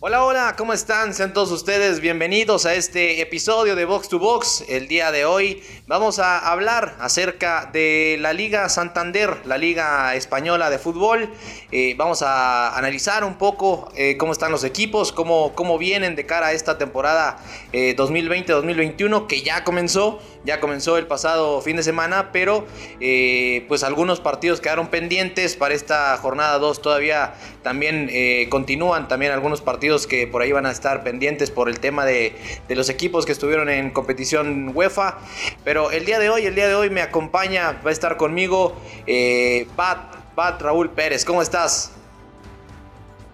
Hola, hola, ¿cómo están? Sean todos ustedes bienvenidos a este episodio de Box to Box. El día de hoy vamos a hablar acerca de la Liga Santander, la Liga Española de Fútbol. Eh, vamos a analizar un poco eh, cómo están los equipos, cómo, cómo vienen de cara a esta temporada 2020-2021 eh, que ya comenzó, ya comenzó el pasado fin de semana, pero pues algunos partidos quedaron pendientes para esta jornada 2 todavía también continúan, también algunos partidos que por ahí van a estar pendientes por el tema de, los equipos que estuvieron en competición UEFA. Pero el día de hoy, el día de hoy me acompaña, va a estar conmigo eh, Bat, Raúl Pérez. ¿Cómo estás?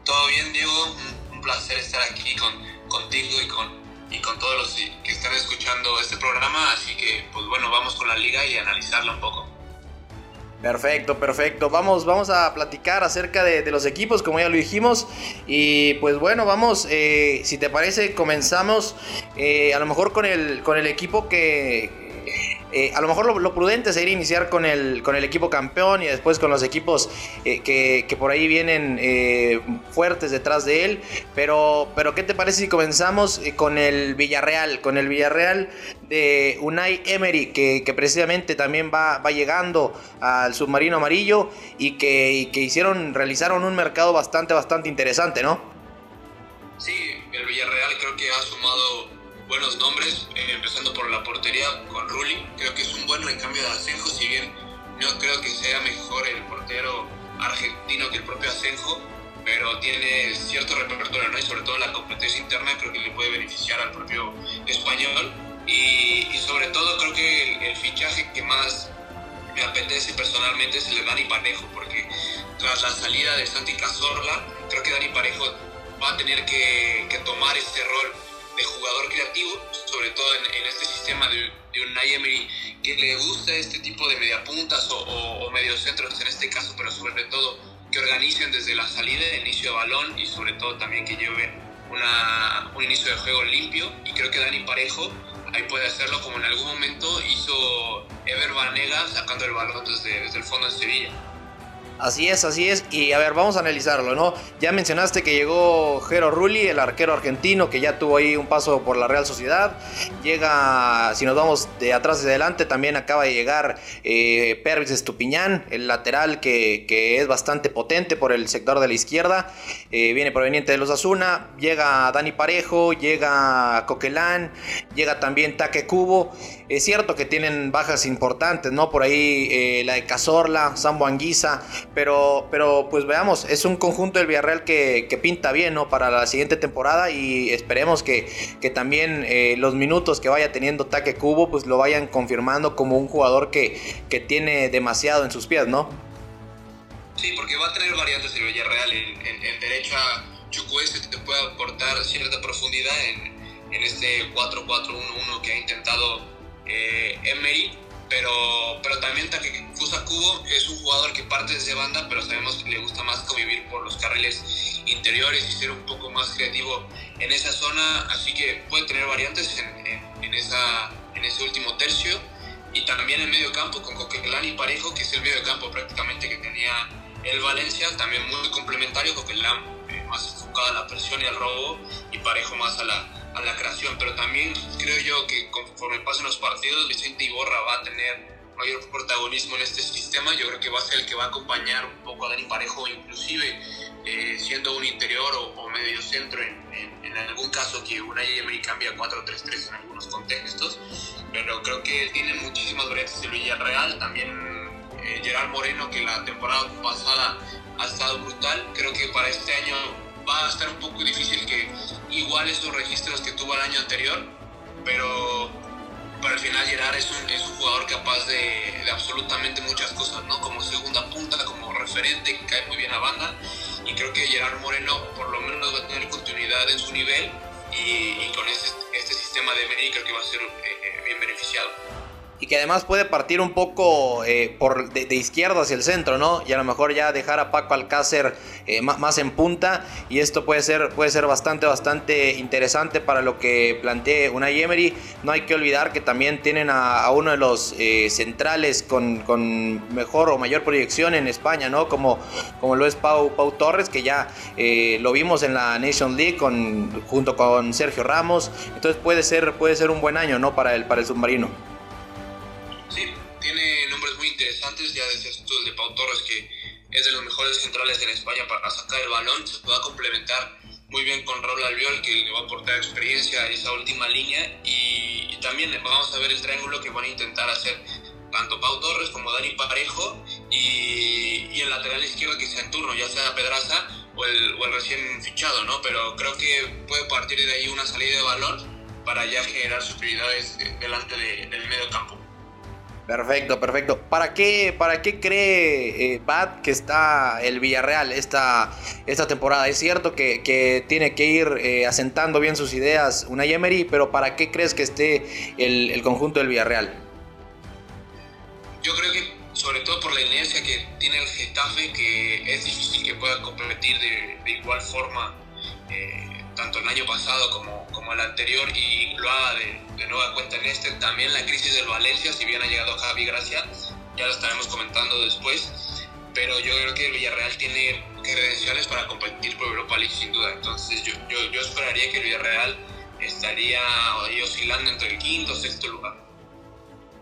Todo bien, Diego. Un, placer estar aquí con, contigo y con, y con todos los que están escuchando este programa. Así que, pues bueno, vamos con la liga y analizarla un poco. Perfecto, perfecto. Vamos, vamos a platicar acerca de, los equipos, como ya lo dijimos. Y pues bueno, vamos, eh, si te parece, comenzamos eh, a lo mejor con el, con el equipo que, eh, a lo mejor lo, prudente sería iniciar con el, con el equipo campeón y después con los equipos eh, que, por ahí vienen eh, fuertes detrás de él. Pero, pero, ¿qué te parece si comenzamos con el Villarreal? Con el Villarreal de Unai Emery, que, precisamente también va, va, llegando al submarino amarillo y que, que hicieron, realizaron un mercado bastante, bastante interesante, ¿no? Sí, el Villarreal creo que ha sumado buenos nombres, eh, empezando por la portería con Rulli. Creo que es un buen recambio de Asenjo, si bien no creo que sea mejor el portero argentino que el propio Asenjo, pero tiene cierto repertorio, ¿no? Y sobre todo la competencia interna creo que le puede beneficiar al propio español. Y, sobre todo creo que el, fichaje que más me apetece personalmente es el de Dani Parejo, porque tras la salida de Santi Cazorla, creo que Dani Parejo va a tener que, que tomar este rol de jugador creativo, sobre todo en, este sistema de, de un Emery que le gusta este tipo de mediapuntas o, o, o mediocentros en este caso, pero sobre todo que organicen desde la salida, el inicio de balón y sobre todo también que lleven una, un inicio de juego limpio. Y creo que Dani Parejo ahí puede hacerlo como en algún momento hizo Ever Banega sacando el balón desde, desde el fondo de Sevilla. Así es, así es. Y a ver, vamos a analizarlo, ¿no? Ya mencionaste que llegó Jero Rulli, el arquero argentino, que ya tuvo ahí un paso por la Real Sociedad. Llega, si nos vamos de atrás hacia adelante, también acaba de llegar eh, Pervis Estupiñán, el lateral que, es bastante potente por el sector de la izquierda. Eh, viene proveniente de los Asuna. Llega Dani Parejo, llega Coquelán, llega también Taque Cubo. Es cierto que tienen bajas importantes, ¿no? Por ahí eh, la de Cazorla, Sambo Anguisa, pero, pero pues veamos, es un conjunto del Villarreal que, pinta bien, ¿no? Para la siguiente temporada y esperemos que, también eh, los minutos que vaya teniendo Taque Cubo, pues lo vayan confirmando como un jugador que, que tiene demasiado en sus pies, ¿no? Sí, porque va a tener variantes el Villarreal. En, en, derecha, Chukwueze te puede aportar cierta profundidad en, en este 4-4-1-1 que ha intentado eh, Emery, pero, pero también Takefusa Kubo es un jugador que parte desde banda, pero sabemos que le gusta más convivir por los carriles interiores y ser un poco más creativo en esa zona, así que puede tener variantes en, en, esa, en ese último tercio. Y también en medio campo con Coquelán y Parejo, que es el medio campo prácticamente que tenía el Valencia, también muy complementario, Coquelán eh, más enfocado a la presión y al robo, y Parejo más a la, a la creación, pero también creo yo que conforme pasen los partidos, Vicente Iborra va a tener mayor protagonismo en este sistema. Yo creo que va a ser el que va a acompañar un poco a Dani Parejo, inclusive eh, siendo un interior o, medio centro, en, en, algún caso que una Emery cambia 4-3-3 en algunos contextos, pero creo que tiene muchísimas variantes el Villarreal, también eh, Gerard Moreno, que la temporada pasada ha estado brutal, creo que para este año va a estar un poco difícil que igual esos registros que tuvo el año anterior, pero, para al final Gerard es un, es un jugador capaz de, de, absolutamente muchas cosas, ¿no? Como segunda punta, como referente, que cae muy bien a banda, y creo que Gerard Moreno por lo menos va a tener continuidad en su nivel, y, con este, este sistema de Meri creo que va a ser eh, eh, bien beneficiado. Y que además puede partir un poco eh, por de, izquierda hacia el centro, ¿no? Y a lo mejor ya dejar a Paco Alcácer eh, más, en punta y esto puede ser, puede ser bastante, bastante interesante para lo que plantee una Emery. No hay que olvidar que también tienen a, uno de los eh, centrales con, con, mejor o mayor proyección en España, ¿no? Como, como lo es Pau, Pau Torres, que ya lo vimos en la Nation League con, junto con Sergio Ramos. Entonces puede ser, puede ser un buen año, ¿no? Para el, para el submarino. Sí, tiene nombres muy interesantes, ya decías tú el de Pau Torres, que es de los mejores centrales en España para sacar el balón, se puede complementar muy bien con Raúl Albiol, que le va a aportar experiencia a esa última línea, y, también vamos a ver el triángulo que van a intentar hacer tanto Pau Torres como Dani Parejo, y, y el lateral izquierdo que sea en turno, ya sea Pedraza o el, o el recién fichado, ¿no? Pero creo que puede partir de ahí una salida de balón para ya generar sus prioridades delante del medio campo. Perfecto, perfecto. ¿Para qué, para qué cree eh, que está el Villarreal esta, esta temporada? Es cierto que, tiene que ir eh, asentando bien sus ideas una Emery, pero ¿para qué crees que esté el, conjunto del Villarreal? Yo creo que sobre todo por la inercia que tiene el Getafe, que es difícil que pueda competir de, igual forma eh, tanto el año pasado como, como el anterior y lo haga de, de, nueva cuenta en este. También la crisis del Valencia, si bien ha llegado Javi Gracia, ya lo estaremos comentando después, pero yo creo que el Villarreal tiene credenciales para competir por Europa League sin duda. Entonces yo, yo, yo esperaría que el Villarreal estaría ahí oscilando entre el quinto o sexto lugar.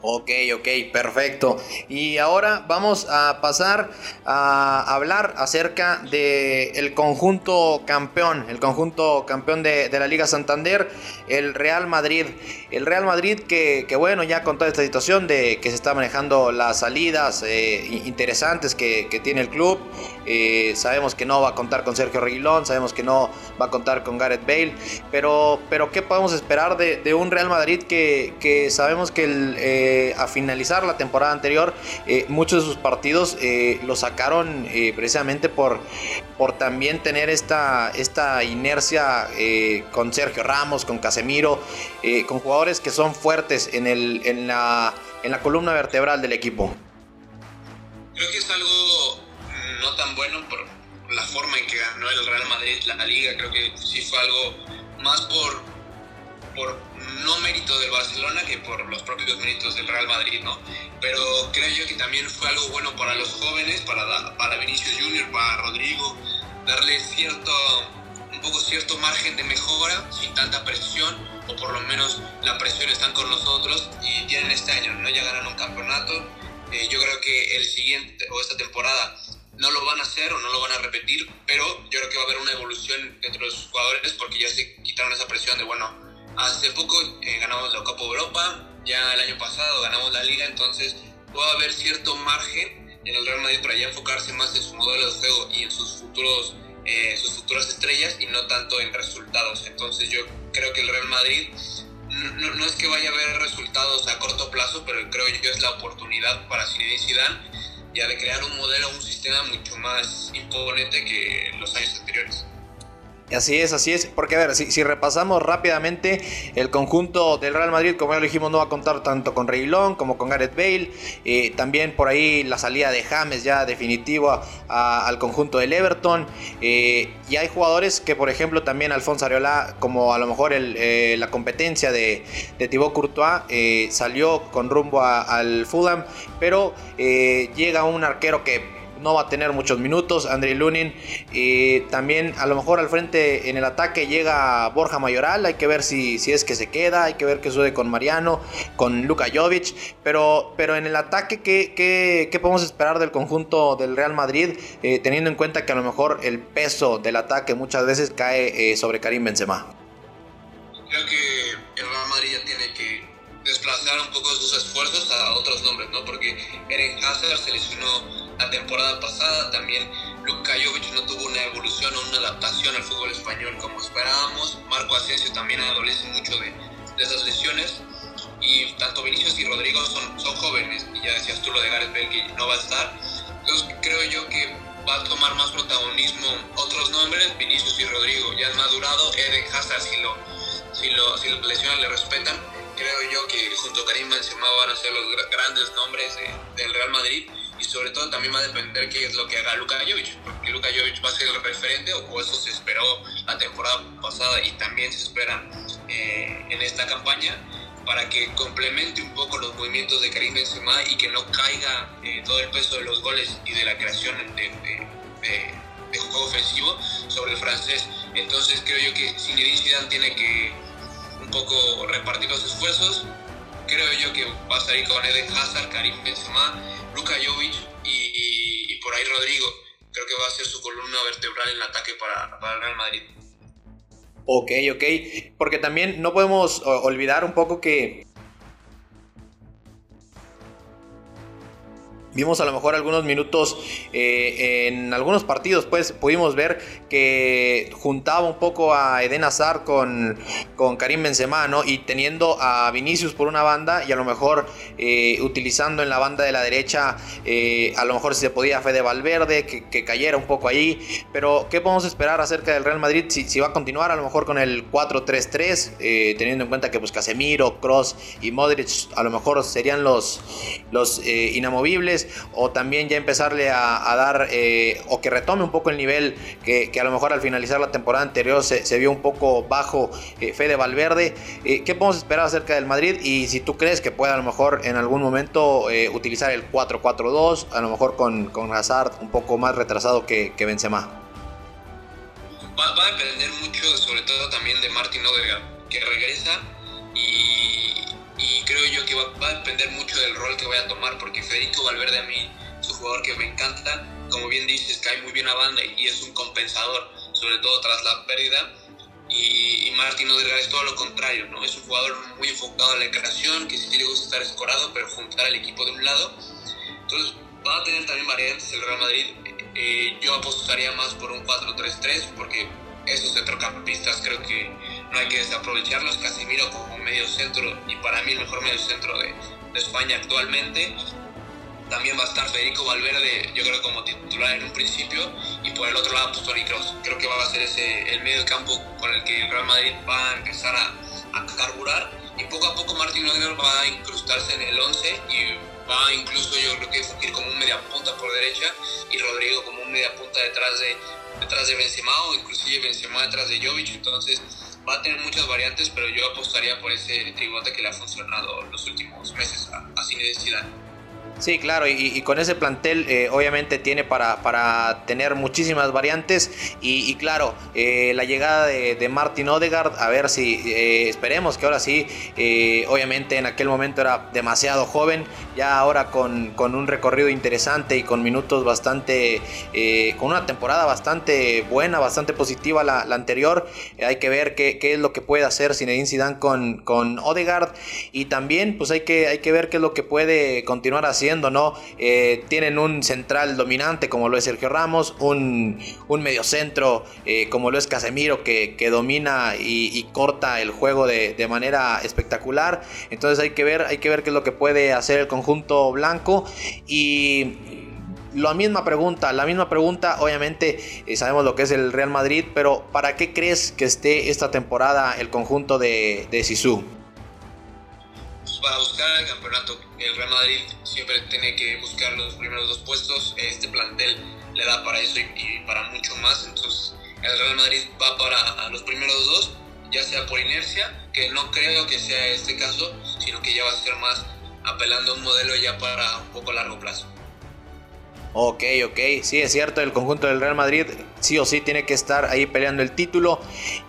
Ok, ok, perfecto. Y ahora vamos a pasar a hablar acerca del el conjunto campeón, el conjunto campeón de, la Liga Santander, el Real Madrid. El Real Madrid que, bueno, ya con toda esta situación de que se está manejando las salidas eh, interesantes que, tiene el club, eh, sabemos que no va a contar con Sergio Reguilón, sabemos que no va a contar con Gareth Bale, pero, pero ¿qué podemos esperar de, un Real Madrid que, sabemos que el... Eh, a finalizar la temporada anterior, muchos de sus partidos eh, lo sacaron precisamente por, por también tener esta, esta inercia con Sergio Ramos, con Casemiro, con jugadores que son fuertes en, el, en, la, en la columna vertebral del equipo. Creo que es algo no tan bueno por la forma en que ganó el Real Madrid la liga, creo que sí fue algo más por, por no mérito del Barcelona que por los propios méritos del Real Madrid, ¿no? Pero creo yo que también fue algo bueno para los jóvenes, para, para Vinicius Junior, para Rodrigo, darle cierto, un poco cierto margen de mejora sin tanta presión, o por lo menos la presión está con nosotros y tienen este año, ¿no? Ya ganaron un campeonato. Eh, yo creo que el siguiente o esta temporada no lo van a hacer o no lo van a repetir, pero yo creo que va a haber una evolución dentro de sus jugadores porque ya se quitaron esa presión de, bueno, Hace poco eh, ganamos la Copa Europa, ya el año pasado ganamos la Liga, entonces puede haber cierto margen en el Real Madrid para ya enfocarse más en su modelo de juego y en sus futuros eh, sus futuras estrellas y no tanto en resultados. Entonces yo creo que el Real Madrid no, es que vaya a haber resultados a corto plazo, pero creo yo que es la oportunidad para Zinedine Zidane ya de crear un modelo, un sistema mucho más imponente que los años anteriores. Así es, así es. Porque a ver, si, repasamos rápidamente, el conjunto del Real Madrid, como ya lo dijimos, no va a contar tanto con Reilón como con Gareth Bale. Eh, también por ahí la salida de James ya definitiva al conjunto del Everton. Eh, y hay jugadores que, por ejemplo, también Alfonso Areola, como a lo mejor eh, la competencia de, Thibaut Courtois, salió con rumbo al Fulham. Pero llega un arquero que no va a tener muchos minutos. André Lunin y también a lo mejor al frente en el ataque llega Borja Mayoral. Hay que ver si, si es que se queda. Hay que ver qué sucede con Mariano, con Luka Jovic. Pero, pero en el ataque, ¿qué, qué, podemos esperar del conjunto del Real Madrid? Eh, teniendo en cuenta que a lo mejor el peso del ataque muchas veces cae eh, sobre Karim Benzema. Creo que el Real Madrid ya tiene que desplazar un poco sus esfuerzos a otros nombres, ¿no? Porque Eren Hazard se lesionó la temporada pasada. También Luka Jovic no tuvo una evolución o una adaptación al fútbol español como esperábamos. Marco Asensio también adolece mucho de, de esas lesiones. Y tanto Vinicius y Rodrigo son, son jóvenes. Y ya decías tú lo de Gareth Bale que no va a estar. Entonces creo yo que va a tomar más protagonismo otros nombres. Vinicius y Rodrigo ya han madurado. Eden Hazard si lo, si lo, si las lesiones le respetan creo yo que junto a Karim Benzema van a ser los grandes nombres del Real Madrid y sobre todo también va a depender qué es lo que haga Luka Jovic, porque Luka Jovic va a ser el referente o eso se esperó la temporada pasada y también se espera eh, en esta campaña para que complemente un poco los movimientos de Karim Benzema y que no caiga eh, todo el peso de los goles y de la creación de, de, juego ofensivo sobre el francés. Entonces creo yo que Zinedine Zidane tiene que poco repartir los esfuerzos. Creo yo que va a salir con Eden Hazard, Karim Benzema, Luka Jovic y, por ahí Rodrigo. Creo que va a ser su columna vertebral en el ataque para, para el Real Madrid. Ok, ok. Porque también no podemos olvidar un poco que Vimos a lo mejor algunos minutos eh, en algunos partidos, pues pudimos ver que juntaba un poco a Eden Hazard con, con Karim Benzema, ¿no? Y teniendo a Vinicius por una banda y a lo mejor eh, utilizando en la banda de la derecha, eh, a lo mejor si se podía Fede Valverde, que, cayera un poco ahí. Pero, ¿qué podemos esperar acerca del Real Madrid? Si, si va a continuar a lo mejor con el 4-3-3, teniendo en cuenta que pues Casemiro, Cross y Modric a lo mejor serían los, los inamovibles o también ya empezarle a, dar eh, o que retome un poco el nivel que, a lo mejor al finalizar la temporada anterior se, vio un poco bajo eh, Fede Valverde. Eh, ¿Qué podemos esperar acerca del Madrid? Y si tú crees que pueda a lo mejor en algún momento utilizar el 4-4-2, a lo mejor con, con Hazard un poco más retrasado que, que Benzema. Va, va, a depender mucho, sobre todo también de Martin Odegaard, que regresa y y creo yo que va, a depender mucho del rol que vaya a tomar, porque Federico Valverde a mí es un jugador que me encanta, como bien dices, cae muy bien a banda y es un compensador, sobre todo tras la pérdida. Y, Martín Odegaard es todo lo contrario, ¿no? Es un jugador muy enfocado en la creación, que sí le gusta estar escorado, pero juntar al equipo de un lado. Entonces va a tener también variantes el Real Madrid. Eh, yo apostaría más por un 4-3-3, porque esos centrocampistas creo que no hay que desaprovecharlos. Casemiro como medio centro y para mí el mejor medio centro de, España actualmente. También va a estar Federico Valverde, yo creo como titular en un principio, y por el otro lado pues Toni. Creo que va a ser ese el medio campo con el que el Real Madrid va a empezar a, carburar y poco a poco Martín Odegaard va a incrustarse en el 11 y va incluso yo creo que fungir como un media punta por derecha y Rodrigo como un media punta detrás de, detrás de Benzema o inclusive Benzema detrás de Jovic. Entonces va a tener muchas variantes, pero yo apostaría por ese tribote que le ha funcionado los últimos meses a, a Sí, claro, y, con ese plantel eh, obviamente tiene para, para, tener muchísimas variantes y, claro, eh, la llegada de, de, Martin Odegaard, a ver si eh, esperemos que ahora sí, obviamente en aquel momento era demasiado joven, ya ahora con, con un recorrido interesante y con minutos bastante, con una temporada bastante buena, bastante positiva la, anterior, hay que ver qué, qué, es lo que puede hacer Zinedine Zidane con, con Odegaard y también pues hay que, hay que ver qué es lo que puede continuar haciendo ¿no? Eh, tienen un central dominante como lo es Sergio Ramos, un, un mediocentro eh, como lo es Casemiro que, domina y, corta el juego de, manera espectacular. Entonces hay que ver, hay que ver qué es lo que puede hacer el conjunto blanco y la misma pregunta, la misma pregunta, obviamente eh, sabemos lo que es el Real Madrid, pero ¿para qué crees que esté esta temporada el conjunto de, de Sisu? para buscar el campeonato. El Real Madrid siempre tiene que buscar los primeros dos puestos. Este plantel le da para eso y, para mucho más. Entonces, el Real Madrid va para los primeros dos, ya sea por inercia, que no creo que sea este caso, sino que ya va a ser más apelando a un modelo ya para un poco largo plazo. Ok, ok, sí es cierto, el conjunto del Real Madrid sí o sí tiene que estar ahí peleando el título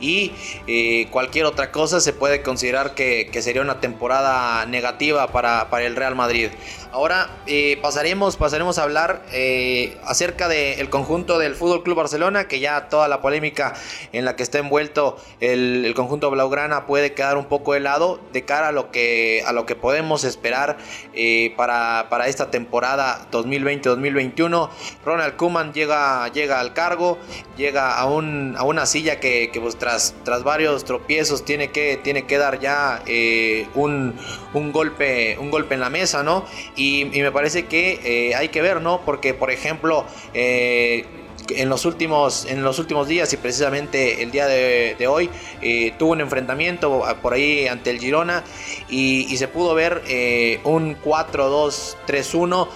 y eh, cualquier otra cosa se puede considerar que, sería una temporada negativa para, para el Real Madrid. Ahora eh, pasaremos, pasaremos a hablar eh, acerca del conjunto del Fútbol Club Barcelona, que ya toda la polémica en la que está envuelto el, conjunto blaugrana puede quedar un poco de lado de cara a lo que, a lo que podemos esperar eh, para, para, esta temporada 2020-2021. Ronald Koeman llega, llega al cargo, llega a, un, a una silla que, pues, tras, tras varios tropiezos tiene que, tiene que dar ya un, un, golpe, un golpe en la mesa, ¿no? Y, me parece que eh, hay que ver, ¿no? Porque, por ejemplo, eh, en los últimos, en los últimos días y precisamente el día de, hoy eh, tuvo un enfrentamiento por ahí ante el Girona y, se pudo ver un 4-2-3-1.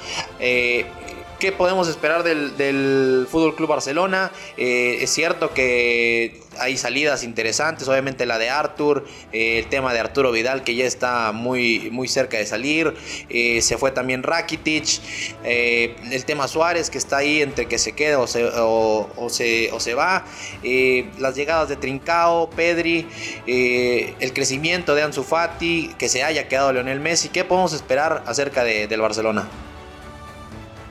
¿Qué podemos esperar del, del Fútbol Club Barcelona? Eh, es cierto que hay salidas interesantes, obviamente la de Artur, eh, el tema de Arturo Vidal que ya está muy, muy cerca de salir, eh, se fue también Rakitic, el tema Suárez que está ahí entre que se queda o se, o, se, o se va, las llegadas de Trincao, Pedri, el crecimiento de Ansu Fati, que se haya quedado Leonel Messi, ¿qué podemos esperar acerca del Barcelona?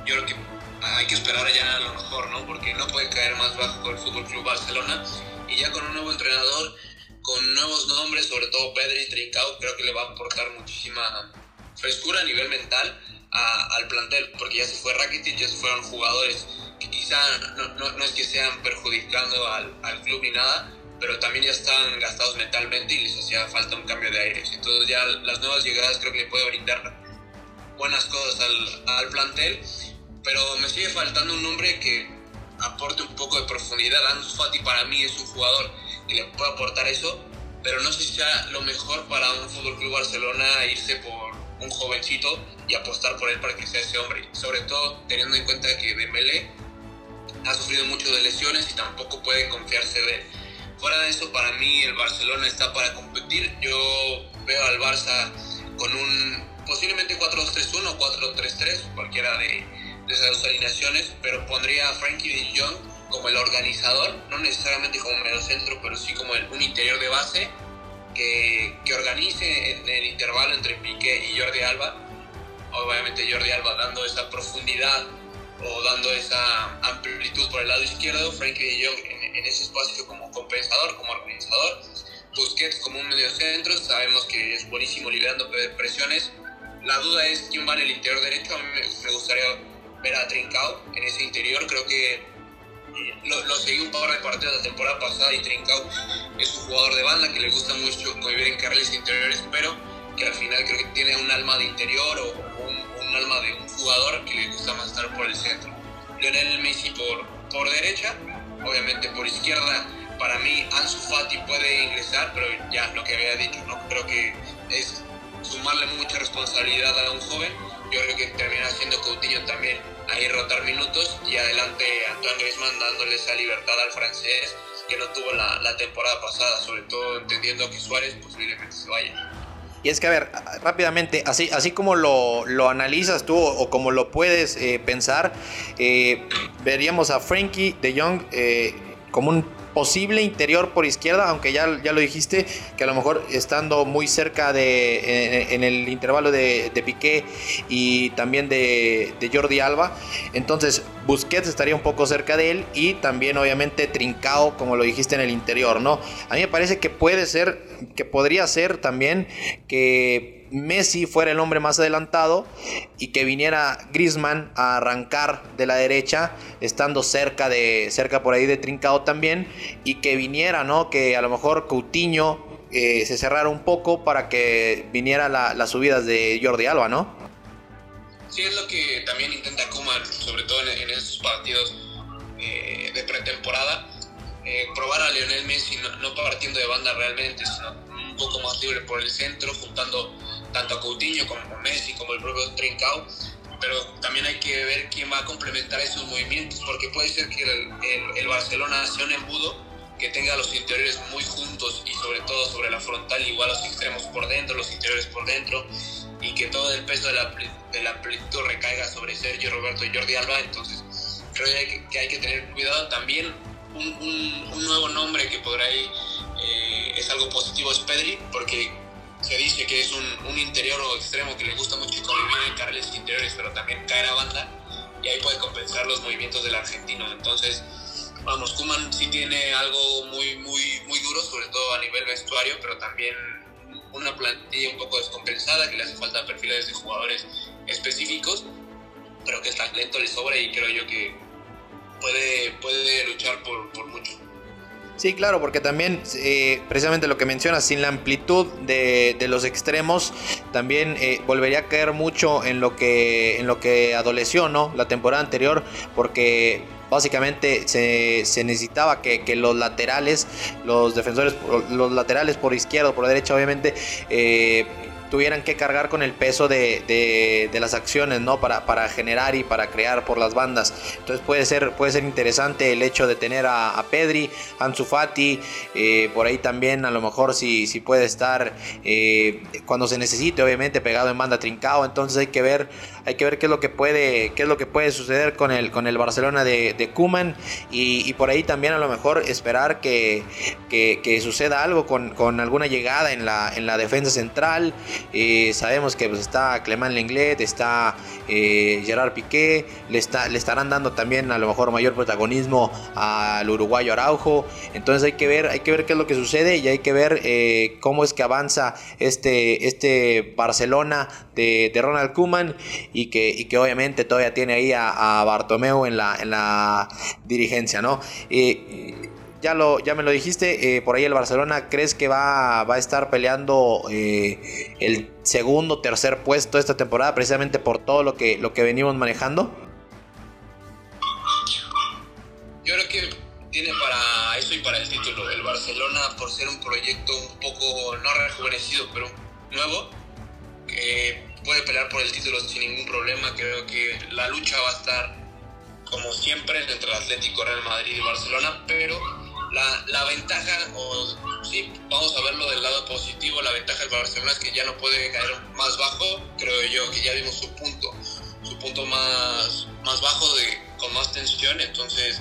Yo creo que hay que esperar ya a lo mejor, ¿no? Porque no puede caer más bajo el Fútbol Club Barcelona. Y ya con un nuevo entrenador, con nuevos nombres, sobre todo Pedri y Trincao, creo que le va a aportar muchísima frescura a nivel mental al plantel, porque ya se fue Rakitic, ya se fueron jugadores que quizá no, no, es que sean perjudicando al, al, club ni nada, pero también ya están gastados mentalmente y les hacía falta un cambio de aires. Entonces ya las nuevas llegadas creo que le puede brindar buenas cosas al, al plantel pero me sigue faltando un nombre que aporte un poco de profundidad. Ansu Fati para mí es un jugador que le puede aportar eso, pero no sé si sea lo mejor para un Fútbol Club Barcelona irse por un jovencito y apostar por él para que sea ese hombre. Sobre todo teniendo en cuenta que Dembélé ha sufrido mucho de lesiones y tampoco puede confiarse de él. Fuera de eso, para mí el Barcelona está para competir. Yo veo al Barça con un posiblemente 4-2-3-1 o 4-3-3, cualquiera de, de esas alineaciones, pero pondría a Frankie de Jong como el organizador, no necesariamente como medio centro, pero sí como el, un interior de base que, que organice en el intervalo entre Piqué y Jordi Alba. Obviamente Jordi Alba dando esa profundidad o dando esa amplitud por el lado izquierdo, Frankie de Jong en, en ese espacio como compensador, como organizador. Busquets como un medio centro, sabemos que es buenísimo liberando presiones. La duda es quién va en el interior derecho. A mí me gustaría ver a Trincao en ese interior. Creo que lo, lo, seguí un par de partidos la temporada pasada y Trincao es un jugador de banda que le gusta mucho vivir en carriles interiores, pero que al final creo que tiene un alma de interior o un, un alma de un jugador que le gusta más estar por el centro. Lionel Messi por, por derecha, obviamente por izquierda. Para mí Ansu Fati puede ingresar, pero ya lo que había dicho, no creo que es sumarle mucha responsabilidad a un joven yo creo que termina siendo Coutinho también ahí rotar minutos y adelante Antoine Griezmann dándole esa libertad al francés que no tuvo la, la temporada pasada, sobre todo entendiendo que Suárez posiblemente se vaya. Y es que, a ver, rápidamente, así, así como lo, lo analizas tú o como lo puedes eh, pensar, eh, veríamos a Frankie de Jong eh, como un posible interior por izquierda, aunque ya, ya lo dijiste, que a lo mejor estando muy cerca de, en, el intervalo de, de, Piqué y también de, de, Jordi Alba, entonces Busquets estaría un poco cerca de él y también obviamente Trincao, como lo dijiste en el interior, ¿no? A mí me parece que puede ser, que podría ser también que Messi fuera el hombre más adelantado y que viniera Griezmann a arrancar de la derecha, estando cerca de cerca por ahí de Trincao también y que viniera, ¿no? Que a lo mejor Coutinho eh, se cerrara un poco para que viniera las subidas de Jordi Alba, ¿no? Sí, es lo que también intenta Kumar, sobre todo en, estos partidos eh, de pretemporada, eh, probar a Lionel Messi no, no partiendo de banda realmente, sino un poco más libre por el centro, juntando tanto a Coutinho como a Messi, como el propio Trincao, pero también hay que ver quién va a complementar esos movimientos, porque puede ser que el, Barcelona sea un embudo que tenga los interiores muy juntos y sobre todo sobre la frontal, igual los extremos por dentro, los interiores por dentro, y que todo el peso de la, de recaiga sobre Sergio Roberto y Jordi Alba, entonces creo que hay que, tener cuidado también. Un, nuevo nombre que podrá ir eh, es algo positivo es Pedri, porque se dice que es un, interior o extremo que le gusta mucho convivir en carriles interiores, pero también caer a banda y ahí puede compensar los movimientos del argentino. Entonces, vamos, Kuman sí tiene algo muy, muy, muy duro, sobre todo a nivel vestuario, pero también una plantilla un poco descompensada que le hace falta perfiles de jugadores específicos, pero que el talento le sobra y creo yo que puede, puede luchar por, por mucho. Sí, claro, porque también eh, precisamente lo que mencionas, sin la amplitud de, los extremos, también eh, volvería a caer mucho en lo que en lo que adoleció. La temporada anterior, porque básicamente se, necesitaba que, los laterales, los defensores, los laterales por izquierda o por derecha, obviamente, eh, tuvieran que cargar con el peso de, las acciones, ¿no? Para, generar y para crear por las bandas. Entonces puede ser, puede ser interesante el hecho de tener a, Pedri, Ansu Fati, eh, por ahí también a lo mejor si, si puede estar eh, cuando se necesite, obviamente pegado en banda trincado. Entonces hay que ver, hay que ver qué es lo que puede, qué es lo que puede suceder con el, con el Barcelona de, de Kuman y, por ahí también a lo mejor esperar que, que, suceda algo con, con, alguna llegada en la, en la defensa central. Eh, sabemos que pues, está Clement Lenglet, está eh, Gerard Piqué, le, está, le estarán dando también a lo mejor mayor protagonismo al uruguayo Araujo. Entonces hay que ver, hay que ver qué es lo que sucede y hay que ver eh, cómo es que avanza este, este Barcelona de, Ronald Koeman y que, y que obviamente todavía tiene ahí a, a Bartomeu en la, en la dirigencia, ¿no? ya, lo, ya me lo dijiste, eh, por ahí el Barcelona, ¿crees que va, va a estar peleando eh, el segundo, tercer puesto esta temporada precisamente por todo lo que, lo que venimos manejando? Yo creo que tiene para eso y para el título. El Barcelona, por ser un proyecto un poco, no rejuvenecido, pero nuevo, que puede pelear por el título sin ningún problema. Creo que la lucha va a estar, como siempre, entre Atlético, Real Madrid y Barcelona, pero la, la, ventaja, o si vamos a verlo del lado positivo, la ventaja del Barcelona es que ya no puede caer más bajo, creo yo que ya vimos su punto, su punto más, más bajo de, con más tensión, entonces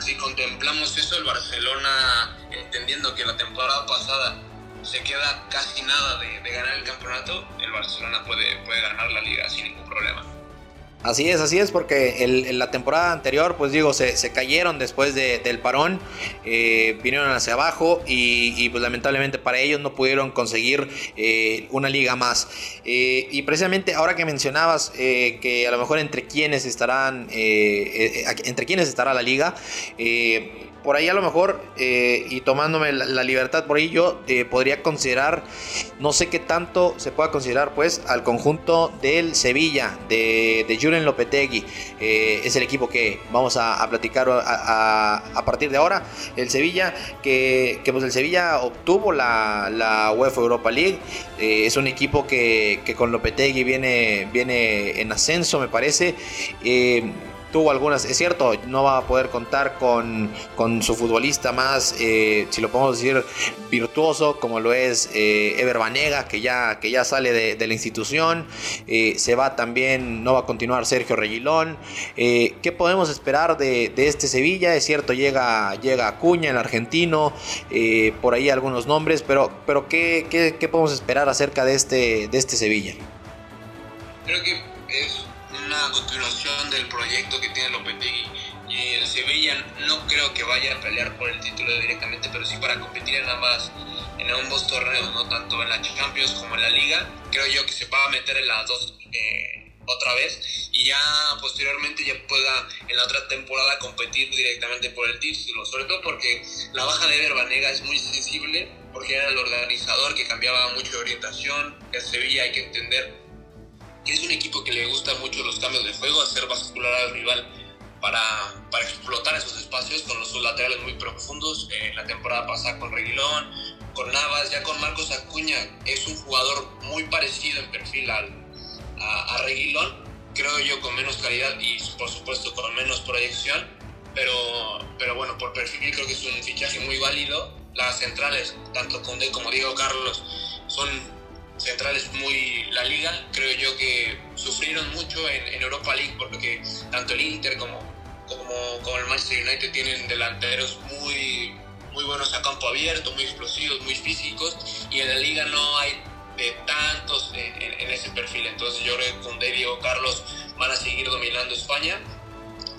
si contemplamos eso, el Barcelona, entendiendo que la temporada pasada se queda casi nada de, ganar el campeonato, el Barcelona puede, puede ganar la liga sin ningún problema. Así es, así es, porque en la temporada anterior, pues digo, se, cayeron después del parón, eh, vinieron hacia abajo y, pues lamentablemente para ellos no pudieron conseguir eh, una liga más. Eh, y precisamente ahora que mencionabas que a lo mejor entre quienes estarán, entre quienes estará la liga, por ahí a lo mejor, eh, y tomándome la, libertad por ahí, yo eh, podría considerar, no sé qué tanto se pueda considerar, pues, al conjunto del Sevilla, de, de Lopetegui. Eh, es el equipo que vamos a, platicar a, partir de ahora. El Sevilla, que, pues el Sevilla obtuvo la, la UEFA Europa League. es un equipo que, que, con Lopetegui viene, viene en ascenso, me parece tuvo algunas, es cierto, no va a poder contar con, con su futbolista más, eh, si lo podemos decir, virtuoso, como lo es eh, Ever Banega, que ya, que ya sale de, la institución, eh, se va también, no va a continuar Sergio Reguilón, ¿qué podemos esperar de, este Sevilla? Es cierto, llega, llega Acuña, el argentino, por ahí algunos nombres, pero, pero ¿qué, qué, qué podemos esperar acerca de este, de este Sevilla? Creo que es una continuación del proyecto que tiene Lopetegui. Y el Sevilla no creo que vaya a pelear por el título directamente, pero sí para competir en ambas en ambos torneos, no tanto en la Champions como en la Liga. Creo yo que se va a meter en las dos eh, otra vez y ya posteriormente ya pueda en la otra temporada competir directamente por el título. Sobre todo porque la baja de Eder Banega es muy sensible, porque era el organizador que cambiaba mucho de orientación. El Sevilla hay que entender que es un equipo que le gusta mucho los cambios de juego, hacer bascular al rival para, para explotar esos espacios con los laterales muy profundos. eh, la temporada pasada con Reguilón, con Navas, ya con Marcos Acuña, es un jugador muy parecido en perfil al, a, a Reguilón, creo yo con menos calidad y por supuesto con menos proyección, pero, pero bueno, por perfil creo que es un fichaje muy válido. Las centrales, tanto Conde como Diego Carlos, son centrales muy la liga. Creo yo que sufrieron mucho en, Europa League porque tanto el Inter como, como, como, el Manchester United tienen delanteros muy, muy buenos a campo abierto, muy explosivos, muy físicos y en la liga no hay de tantos en, ese perfil. Entonces yo creo que con Diego Carlos van a seguir dominando España.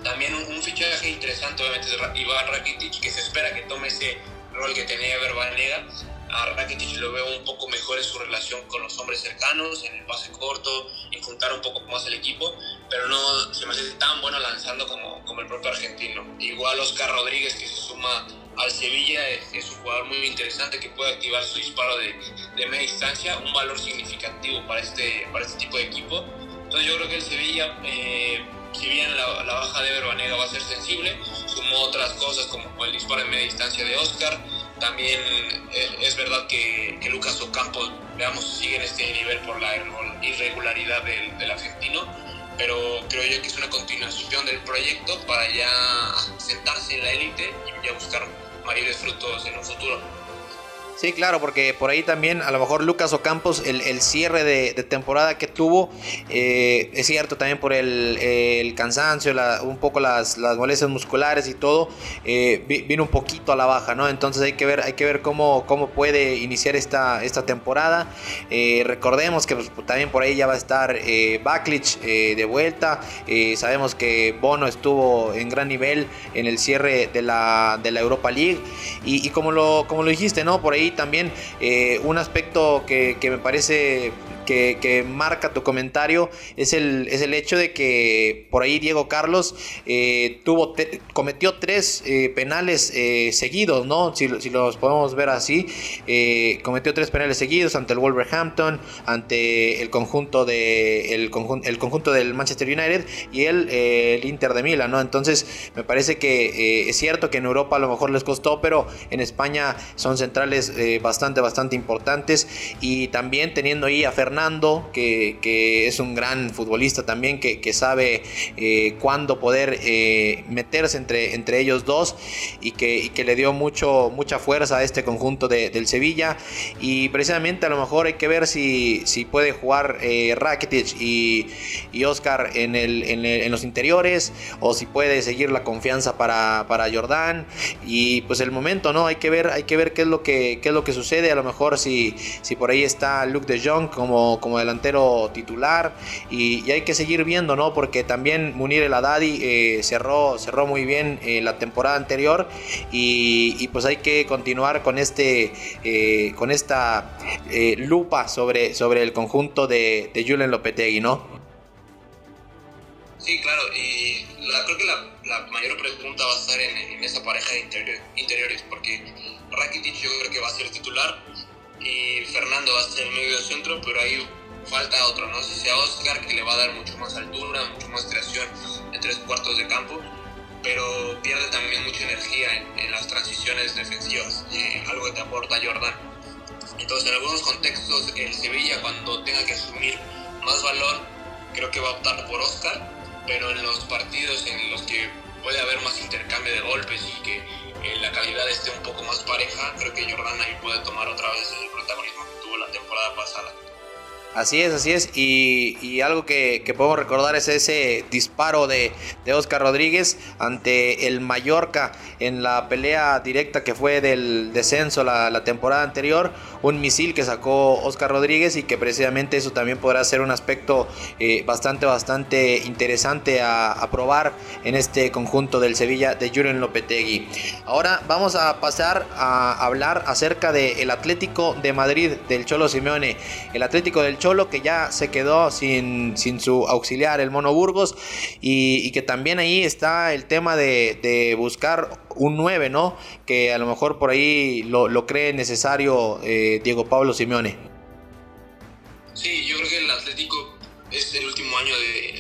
También un, fichaje interesante obviamente es Iván Rakitic que se espera que tome ese rol que tenía Verbanega a Rakitic lo veo un poco mejor en su relación con los hombres cercanos, en el pase corto, en juntar un poco más el equipo, pero no se me hace tan bueno lanzando como, como el propio argentino. Igual Oscar Rodríguez que se suma al Sevilla es, un jugador muy interesante que puede activar su disparo de, de, media distancia, un valor significativo para este, para este tipo de equipo. Entonces yo creo que el Sevilla, eh, si bien la, baja de Verbanega va a ser sensible, sumó otras cosas como el disparo de media distancia de Oscar. También eh, es, verdad que, que, Lucas Ocampo, veamos, sigue en este nivel por la irregularidad del, del argentino pero creo yo que es una continuación del proyecto para ya sentarse en la élite y ya buscar mayores frutos en un futuro. Sí, claro, porque por ahí también a lo mejor Lucas Ocampos, el, el cierre de, temporada que tuvo, eh, es cierto también por el, cansancio, un poco las, las, molestias musculares y todo, eh, vino un poquito a la baja, ¿no? Entonces hay que ver, hay que ver cómo, cómo puede iniciar esta, esta temporada. Eh, recordemos que pues, también por ahí ya va a estar Baklich de vuelta. sabemos que Bono estuvo en gran nivel en el cierre de la, de la Europa League. Y, y como, lo, como lo dijiste, ¿no? Por ahí también eh, un aspecto que, que me parece que, marca tu comentario es el, es el hecho de que por ahí Diego Carlos eh, tuvo cometió tres eh, penales eh, seguidos, ¿no? Si, si, los podemos ver así, cometió tres penales seguidos ante el Wolverhampton, ante el conjunto, de, el, conjunto del Manchester United y el, Inter de Milán, ¿no? Entonces me parece que es cierto que en Europa a lo mejor les costó, pero en España son centrales bastante, bastante importantes y también teniendo ahí a Fernando Fernando, que, es un gran futbolista también, que, sabe eh, cuándo poder eh, meterse entre, entre ellos dos y que, que, le dio mucho, mucha fuerza a este conjunto del Sevilla. Y precisamente a lo mejor hay que ver si, si puede jugar eh, Rakitic y, Oscar en, el, en, los interiores o si puede seguir la confianza para, para. Y pues el momento, ¿no? Hay que ver, hay que ver qué es lo que, qué es lo que sucede. A lo mejor si, si por ahí está Luke de Jong como como, delantero titular y, hay que seguir viendo, ¿no? Porque también Munir El Haddadi eh, cerró, cerró muy bien eh, la temporada anterior y, pues hay que continuar con, este, eh, con esta lupa sobre, sobre el conjunto de, de Julen Lopetegui, ¿no? Sí, claro, y creo que la, mayor pregunta va a estar en, esa pareja de interiores, porque Rakitic yo creo que va a ser titular, y Fernando va a ser el medio centro, pero ahí falta otro, no sé si sea Oscar, que le va a dar mucho más altura, mucho más creación en tres cuartos de campo, pero pierde también mucha energía en, las transiciones defensivas, eh, algo que te aporta Jordan. Entonces, en algunos contextos, el Sevilla, cuando tenga que asumir más balón, creo que va a optar por Oscar, pero en los partidos en los que puede haber más intercambio de golpes y que la calidad esté un poco más pareja, creo que Jordan ahí puede tomar otra vez el protagonismo que tuvo la temporada pasada. Así es, así es. Y, algo que, podemos recordar es ese disparo de, Oscar Rodríguez ante el Mallorca en la pelea directa que fue del descenso la, temporada anterior. Un misil que sacó Oscar Rodríguez y que precisamente eso también podrá ser un aspecto eh, bastante, bastante interesante a, probar en este conjunto del Sevilla de Julen Lopetegui. Ahora vamos a pasar a hablar acerca del Atlético de Madrid del Cholo Simeone. El Atlético del que ya se quedó sin, sin su auxiliar, el Mono Burgos, y, que también ahí está el tema de, buscar un 9, ¿no? Que a lo mejor por ahí lo, cree necesario eh, Diego Pablo Simeone. Sí, yo creo que el Atlético es el último año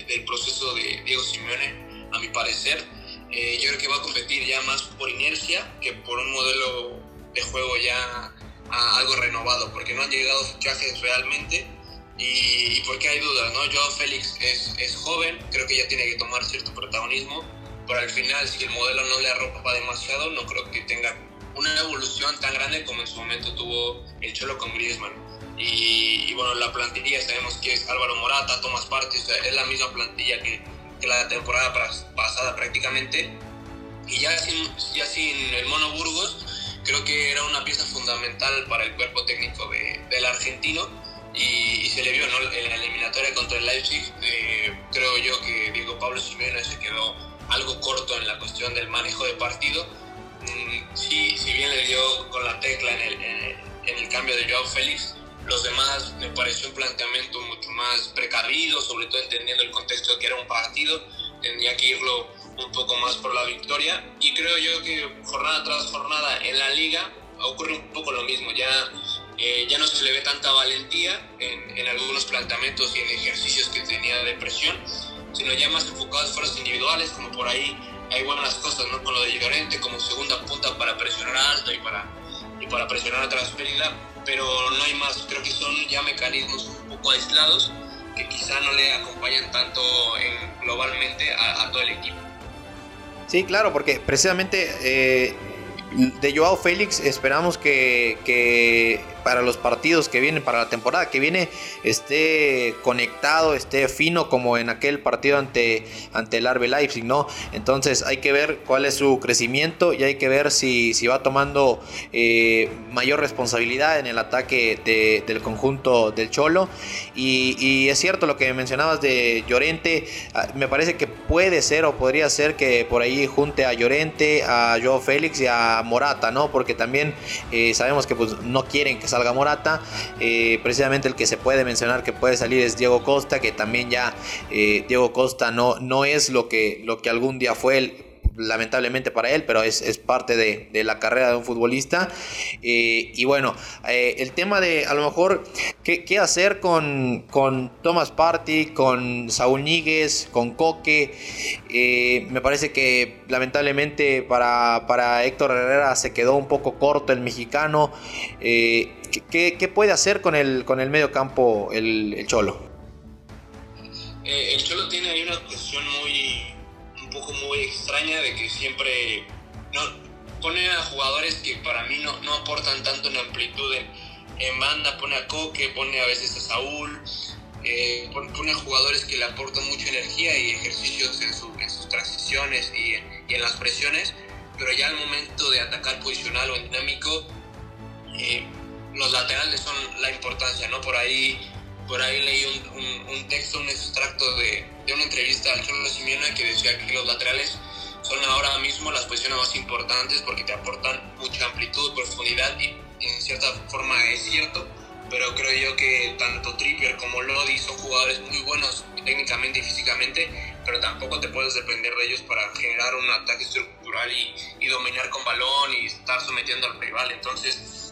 del proceso de Diego Simeone, a mi parecer. Eh, yo creo que va a competir ya más por inercia que por un modelo de juego ya algo renovado, porque no han llegado fichajes realmente y, porque hay dudas, ¿no? Joao Félix es, es, joven, creo que ya tiene que tomar cierto protagonismo, pero al final si el modelo no le arropa demasiado, no creo que tenga una evolución tan grande como en su momento tuvo el Cholo con Griezmann. Y, bueno, la plantilla sabemos que es Álvaro Morata, Tomás Partes, es la misma plantilla que, que, la temporada pasada prácticamente. Y ya sin, ya sin el Mono Burgos, creo que era una pieza fundamental para el cuerpo técnico de, del argentino y, se le vio ¿no? en la eliminatoria contra el Leipzig. Eh, creo yo que Diego Pablo Simeone se quedó algo corto en la cuestión del manejo de partido. Mm, sí, si bien le dio con la tecla en el, en el, cambio de Joao Félix, los demás me pareció un planteamiento mucho más precavido, sobre todo entendiendo el contexto de que era un partido, tenía que irlo un poco más por la victoria. Y creo yo que jornada tras jornada en la liga ocurre un poco lo mismo. Ya, eh, ya no se le ve tanta valentía en, en, algunos planteamientos y en ejercicios que tenía de presión, sino ya más enfocados esfuerzos individuales, como por ahí hay buenas cosas, ¿no? Con lo de Llorente como segunda punta para presionar alto y para, y para presionar atrás Perila, pero no hay más. Creo que son ya mecanismos un poco aislados que quizá no le acompañan tanto en, globalmente a, a todo el equipo. Sí, claro, porque precisamente eh, de Joao Félix esperamos que, que para los partidos que vienen, para la temporada que viene, esté conectado, esté fino como en aquel partido ante, ante el Arbe Leipzig, ¿no? Entonces hay que ver cuál es su crecimiento y hay que ver si, si va tomando eh, mayor responsabilidad en el ataque del conjunto del Cholo. Y, es cierto lo que mencionabas de Llorente, ah, me parece que puede ser o podría ser que por ahí junte a Llorente, a Joao Félix y a Morata, ¿no? Porque también eh, sabemos que pues, no quieren que salga Morata. Eh, precisamente el que se puede mencionar que puede salir es Diego Costa, que también ya eh, Diego Costa no, no es lo que, lo que algún día fue lamentablemente para él, pero es, es parte de, de, la carrera de un futbolista. Eh, y bueno, el tema de a lo mejor qué, qué hacer con, con, Thomas Party, con Saúl Níguez, con Coque. Me parece que lamentablemente para, para, Héctor Herrera se quedó un poco corto el mexicano. ¿Qué, ¿qué, puede hacer con el, con el medio campo el, Cholo? el Cholo tiene ahí una cuestión muy poco muy extraña de que siempre pone a jugadores que para mí no, no aportan tanto en amplitud en, banda, pone a Coque, pone a veces a Saúl, eh, pone a jugadores que le aportan mucha energía y ejercicios en, sus transiciones y, en las presiones, pero ya al momento de atacar posicional o en dinámico, eh, los laterales son la importancia, ¿no? Por ahí por ahí leí un, un, texto, un extracto de, de, una entrevista al Cholo Simeone que decía que los laterales son ahora mismo las posiciones más importantes porque te aportan mucha amplitud, profundidad y en cierta forma es cierto, pero creo yo que tanto Trippier como Lodi son jugadores muy buenos técnicamente y físicamente, pero tampoco te puedes depender de ellos para generar un ataque estructural y, y dominar con balón y estar sometiendo al rival. Entonces,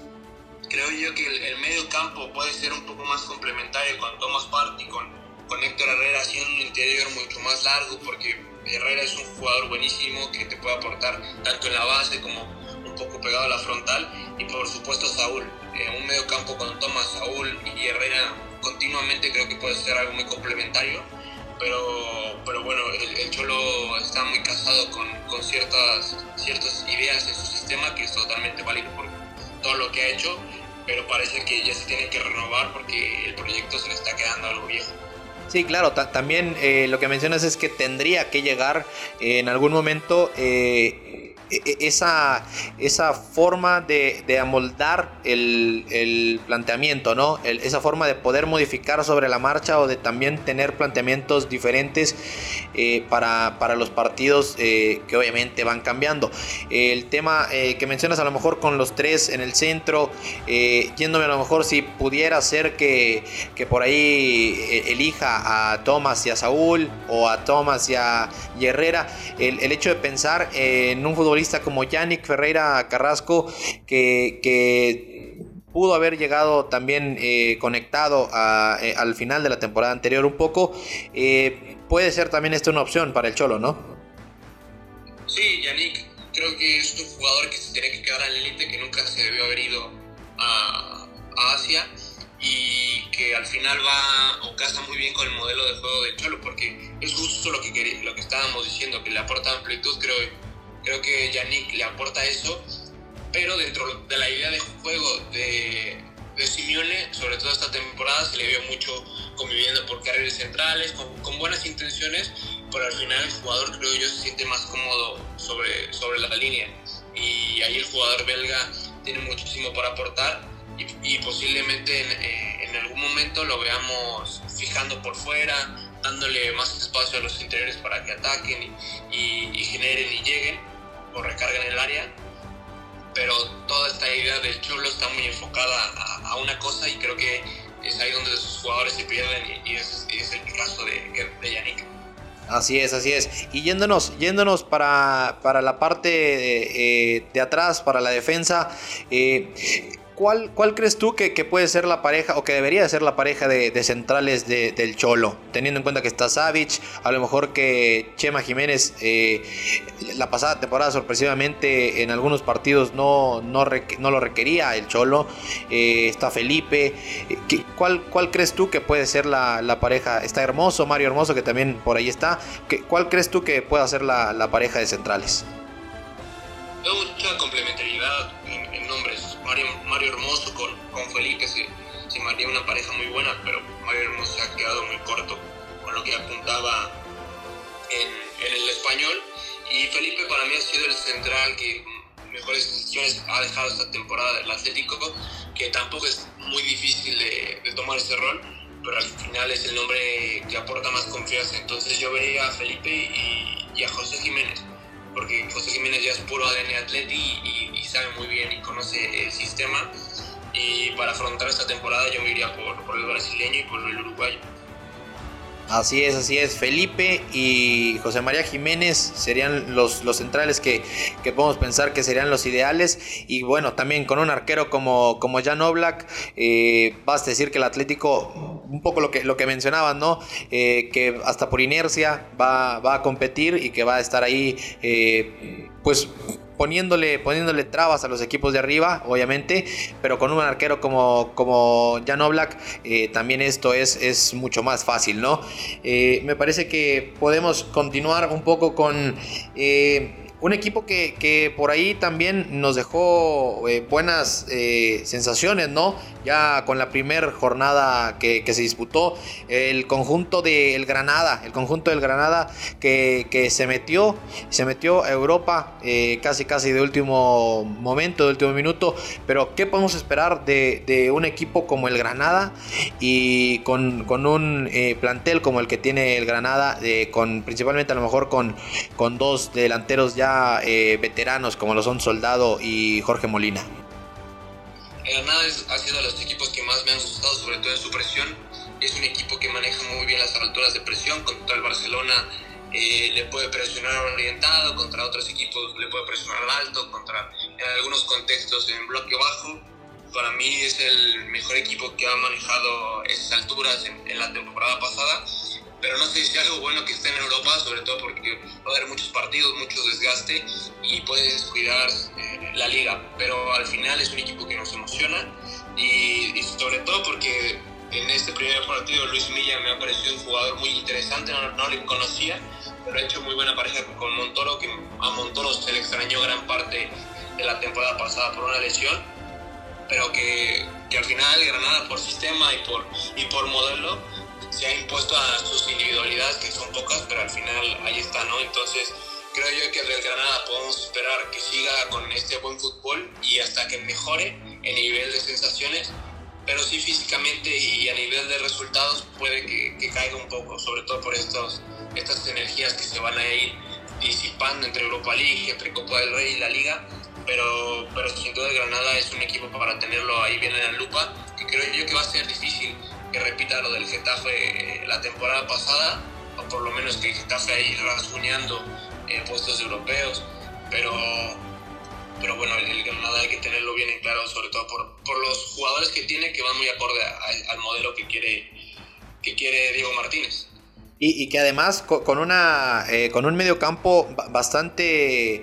creo yo que el, medio campo puede ser un poco más complementario con Thomas Partey, con, con Héctor Herrera haciendo un interior mucho más largo, porque Herrera es un jugador buenísimo que te puede aportar tanto en la base como un poco pegado a la frontal, y por supuesto Saúl, eh, un medio campo con Thomas, Saúl y Herrera continuamente creo que puede ser algo muy complementario. Pero, pero bueno, el, Cholo está muy casado con, con ciertas, ciertas ideas en su sistema que es totalmente válido por todo lo que ha hecho pero parece que ya se tiene que renovar porque el proyecto se le está quedando algo viejo. Sí, claro, también eh, lo que mencionas es que tendría que llegar en algún momento eh, esa, esa forma de, de amoldar el, el, planteamiento, ¿no? esa forma de poder modificar sobre la marcha o de también tener planteamientos diferentes eh, para, para, los partidos eh, que obviamente van cambiando. el tema eh, que mencionas a lo mejor con los tres en el centro, yéndome a lo mejor si pudiera ser que, que por ahí elija a Thomas y a Saúl o a Thomas y a Herrera, el, el hecho de pensar en un futbolista como Yannick Ferreira Carrasco, que, pudo haber llegado también eh, conectado eh, al final de la temporada anterior un poco, eh, puede ser también esta una opción para el Cholo, ¿no? Sí, Yannick, creo que es un jugador que se tiene que quedar en la élite, que nunca se debió haber ido a, Asia y que al final va o casa muy bien con el modelo de juego del Cholo, porque es justo lo que, lo que estábamos diciendo, que le aporta amplitud, creo Creo que Yannick le aporta eso, pero dentro de la idea de juego de, Simeone, sobre todo esta temporada, se le vio mucho conviviendo por carreras centrales, con, buenas intenciones, pero al final el jugador, creo yo, se siente más cómodo sobre, sobre la línea. Y ahí el jugador belga tiene muchísimo para aportar y, y posiblemente en, eh, en, algún momento lo veamos fijando por fuera, dándole más espacio a los interiores para que ataquen y generen y lleguen o recarga el área, pero toda esta idea del Cholo está muy enfocada a, una cosa y creo que es ahí donde sus jugadores se pierden y, es, el caso de, de Yannick. Así es, así es. Y yéndonos, yéndonos para, para la parte de, eh, de atrás, para la defensa, eh, ¿Cuál, ¿Cuál, crees tú que, puede ser la pareja o que debería ser la pareja de, centrales del Cholo? Teniendo en cuenta que está Savage, a lo mejor que Chema Jiménez eh, la pasada temporada sorpresivamente en algunos partidos no, no, lo requería el Cholo. Eh, está Felipe. Eh, ¿Cuál, ¿Cuál crees tú que puede ser la, pareja? Está Hermoso, Mario Hermoso que también por ahí está. ¿Cuál crees tú que pueda ser la, la pareja de centrales? Mucha complementariedad en nombres Mario, Mario Hermoso con, con Felipe se, se mantiene una pareja muy buena, pero Mario Hermoso se ha quedado muy corto con lo que apuntaba en, en el español. Y Felipe para mí ha sido el central que mejores decisiones ha dejado esta temporada del Atlético, que tampoco es muy difícil de, de, tomar ese rol, pero al final es el nombre que aporta más confianza. Entonces yo vería a Felipe y, y a José Jiménez porque José Jiménez ya es puro ADN Atleti y, sabe muy bien y conoce el sistema. Y para afrontar esta temporada yo me iría por, por el brasileño y por el uruguayo. Así es, así es. Felipe y José María Jiménez serían los, los centrales que, podemos pensar que serían los ideales. Y bueno, también con un arquero como, como Jan Oblak, eh, basta decir que el Atlético, un poco lo que, lo que mencionaban, ¿no? Eh, que hasta por inercia va, va, a competir y que va a estar ahí, eh, pues poniéndole, poniéndole trabas a los equipos de arriba, obviamente, pero con un arquero como, como Jan Oblak, eh, también esto es, es mucho más fácil, ¿no? Eh, me parece que podemos continuar un poco con eh, un equipo que, por ahí también nos dejó eh, buenas eh, sensaciones, ¿no? Ya con la primera jornada que, se disputó, el conjunto del Granada, el conjunto del Granada que, se metió, se metió a Europa eh, casi casi de último momento, de último minuto, pero ¿qué podemos esperar de, un equipo como el Granada y con, un plantel como el que tiene el Granada, con principalmente a lo mejor con, con dos delanteros ya eh, veteranos como lo son Soldado y Jorge Molina? Granada ha sido de los equipos que más me han gustado, sobre todo en su presión. Es un equipo que maneja muy bien las alturas de presión. Contra el Barcelona eh, le puede presionar orientado, contra otros equipos le puede presionar al alto, contra en algunos contextos en bloque bajo. Para mí es el mejor equipo que ha manejado esas alturas en la temporada pasada pero no sé si es algo bueno que esté en Europa, sobre todo porque va a haber muchos partidos, mucho desgaste y puedes descuidar eh, la liga, pero al final es un equipo que nos emociona y, sobre todo porque en este primer partido Luis Milla me ha parecido un jugador muy interesante, no, no le conocía, pero ha hecho muy buena pareja con Montoro, que a Montoro se le extrañó gran parte de la temporada pasada por una lesión, pero que, que al final Granada por sistema y por, y por modelo se ha impuesto a sus individualidades, que son pocas, pero al final ahí está, ¿no? Entonces, creo yo que del Granada podemos esperar que siga con este buen fútbol y hasta que mejore en nivel de sensaciones, pero sí físicamente y a nivel de resultados puede que, que caiga un poco, sobre todo por estos, estas energías que se van a ir disipando entre Europa League, entre Copa del Rey y la Liga, pero, pero sin duda Granada es un equipo para tenerlo ahí bien en la lupa, que creo yo que va a ser difícil que repita lo del Getafe eh, la temporada pasada, o por lo menos que el Getafe ahí rasguñando eh, puestos europeos, pero, pero bueno, el, Granada hay que tenerlo bien en claro, sobre todo por, por los jugadores que tiene que van muy acorde al modelo que quiere, que quiere Diego Martínez. Y, que además con, una, eh, con un medio campo bastante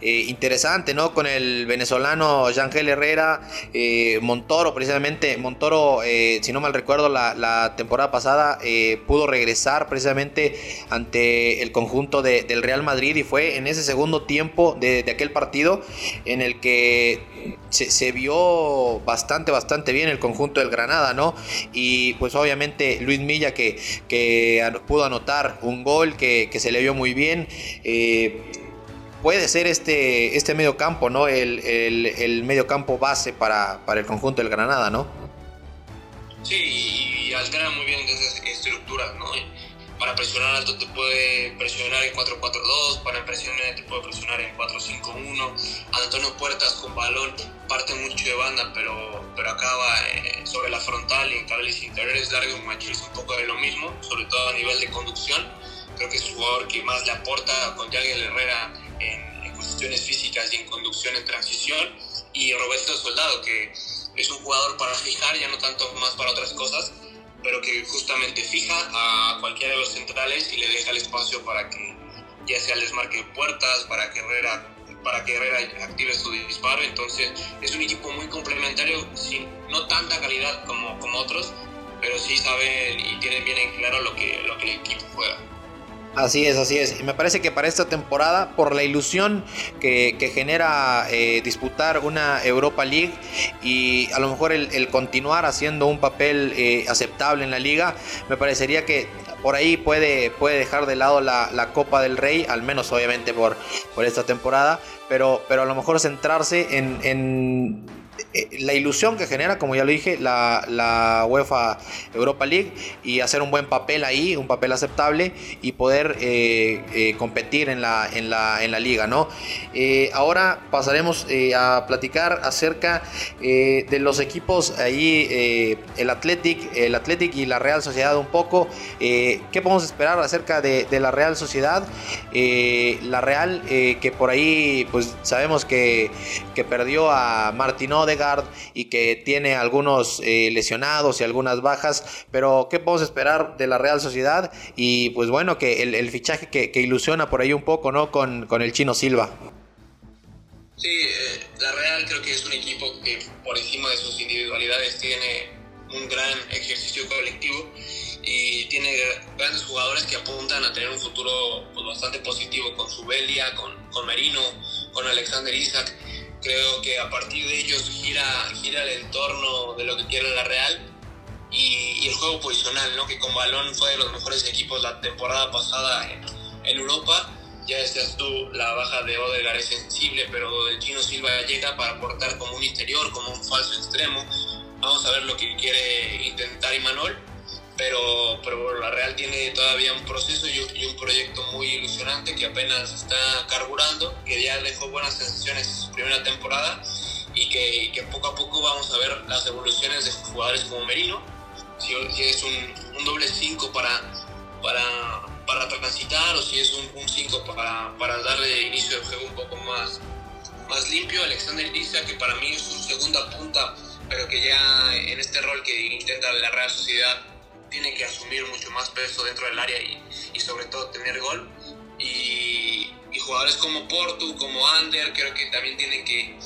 eh, interesante, ¿no? Con el venezolano Yangel Herrera, eh, Montoro, precisamente. Montoro, si no mal recuerdo, la, temporada pasada pudo regresar precisamente ante el conjunto del Real Madrid y fue en ese segundo tiempo de, de aquel partido en el que se, vio bastante, bastante bien el conjunto del Granada, ¿no? Y pues obviamente Luis Milla que, que pudo anotar un gol que, se le vio muy bien. Eh, puede ser este, este medio campo, ¿no? El, el, medio campo base para, el conjunto del Granada, ¿no? Sí, y altera muy bien esas estructuras, ¿no? Para presionar alto te puede presionar en 4-4-2, para presionar te puede presionar en 4-5-1. Antonio Puertas con balón parte mucho de banda, pero, pero acaba eh, sobre la frontal y en cables interiores largos, es un poco de lo mismo, sobre todo a nivel de conducción. creo que es el jugador que más le aporta con Jagger Herrera en, cuestiones físicas y en conducción en transición. Y Roberto Soldado, que es un jugador para fijar, ya no tanto más para otras cosas, pero que justamente fija a cualquiera de los centrales y le deja el espacio para que ya sea les marque puertas, para que Herrera para que Herrera active su disparo. Entonces es un equipo muy complementario, sin no tanta calidad como, como otros, pero sí saben y tienen bien en claro lo que, lo que el equipo juega. Así es, así es. Y me parece que para esta temporada, por la ilusión que, genera eh, disputar una Europa League y a lo mejor el, continuar haciendo un papel eh, aceptable en la liga, me parecería que por ahí puede, puede dejar de lado la, Copa del Rey, al menos obviamente por, por esta temporada, pero, pero a lo mejor centrarse en la ilusión que genera, como ya lo dije, la, UEFA Europa League y hacer un buen papel ahí, un papel aceptable y poder eh, eh, competir en la, en, la, en la liga, ¿no? ahora pasaremos a platicar acerca de los equipos ahí, el Athletic, el Athletic y la Real Sociedad un poco. ¿Qué podemos esperar acerca de, la Real Sociedad? la Real, que por ahí, pues sabemos que, que perdió a Martín Y que tiene algunos eh, lesionados y algunas bajas, pero ¿qué podemos esperar de la Real Sociedad? Y pues bueno, que el, fichaje que, ilusiona por ahí un poco, ¿no? Con, con el chino Silva. Sí, eh, la Real creo que es un equipo que por encima de sus individualidades tiene un gran ejercicio colectivo y tiene grandes jugadores que apuntan a tener un futuro pues, bastante positivo con Subelia, con, con Merino, con Alexander Isaac creo que a partir de ellos gira, gira el entorno de lo que quiere la Real y, el juego posicional, ¿no? que con balón fue de los mejores equipos la temporada pasada en, Europa. Ya decías tú, la baja de Odegaard es sensible, pero el chino Silva llega para aportar como un interior, como un falso extremo. Vamos a ver lo que quiere intentar Imanol pero, pero la Real tiene todavía un proceso y, un proyecto muy ilusionante que apenas está carburando, que ya dejó buenas sensaciones en su primera temporada y que, que poco a poco vamos a ver las evoluciones de jugadores como Merino, si, es un, un doble 5 para, para, para transitar o si es un 5 para, para darle inicio al juego un poco más, más limpio. Alexander Isa, que para mí es su segunda punta, pero que ya en este rol que intenta la Real Sociedad tiene que asumir mucho más peso dentro del área y, sobre todo tener gol. Y, y, jugadores como Porto, como Ander, creo que también tienen que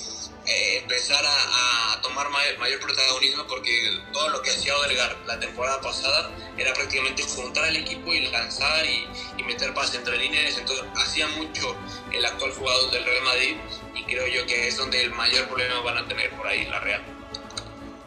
eh, empezar a, tomar mayor, protagonismo porque todo lo que hacía Odegaard la temporada pasada era prácticamente juntar al equipo y lanzar y, y meter pases entre líneas. Entonces hacía mucho el actual jugador del Real Madrid y creo yo que es donde el mayor problema van a tener por ahí la Real.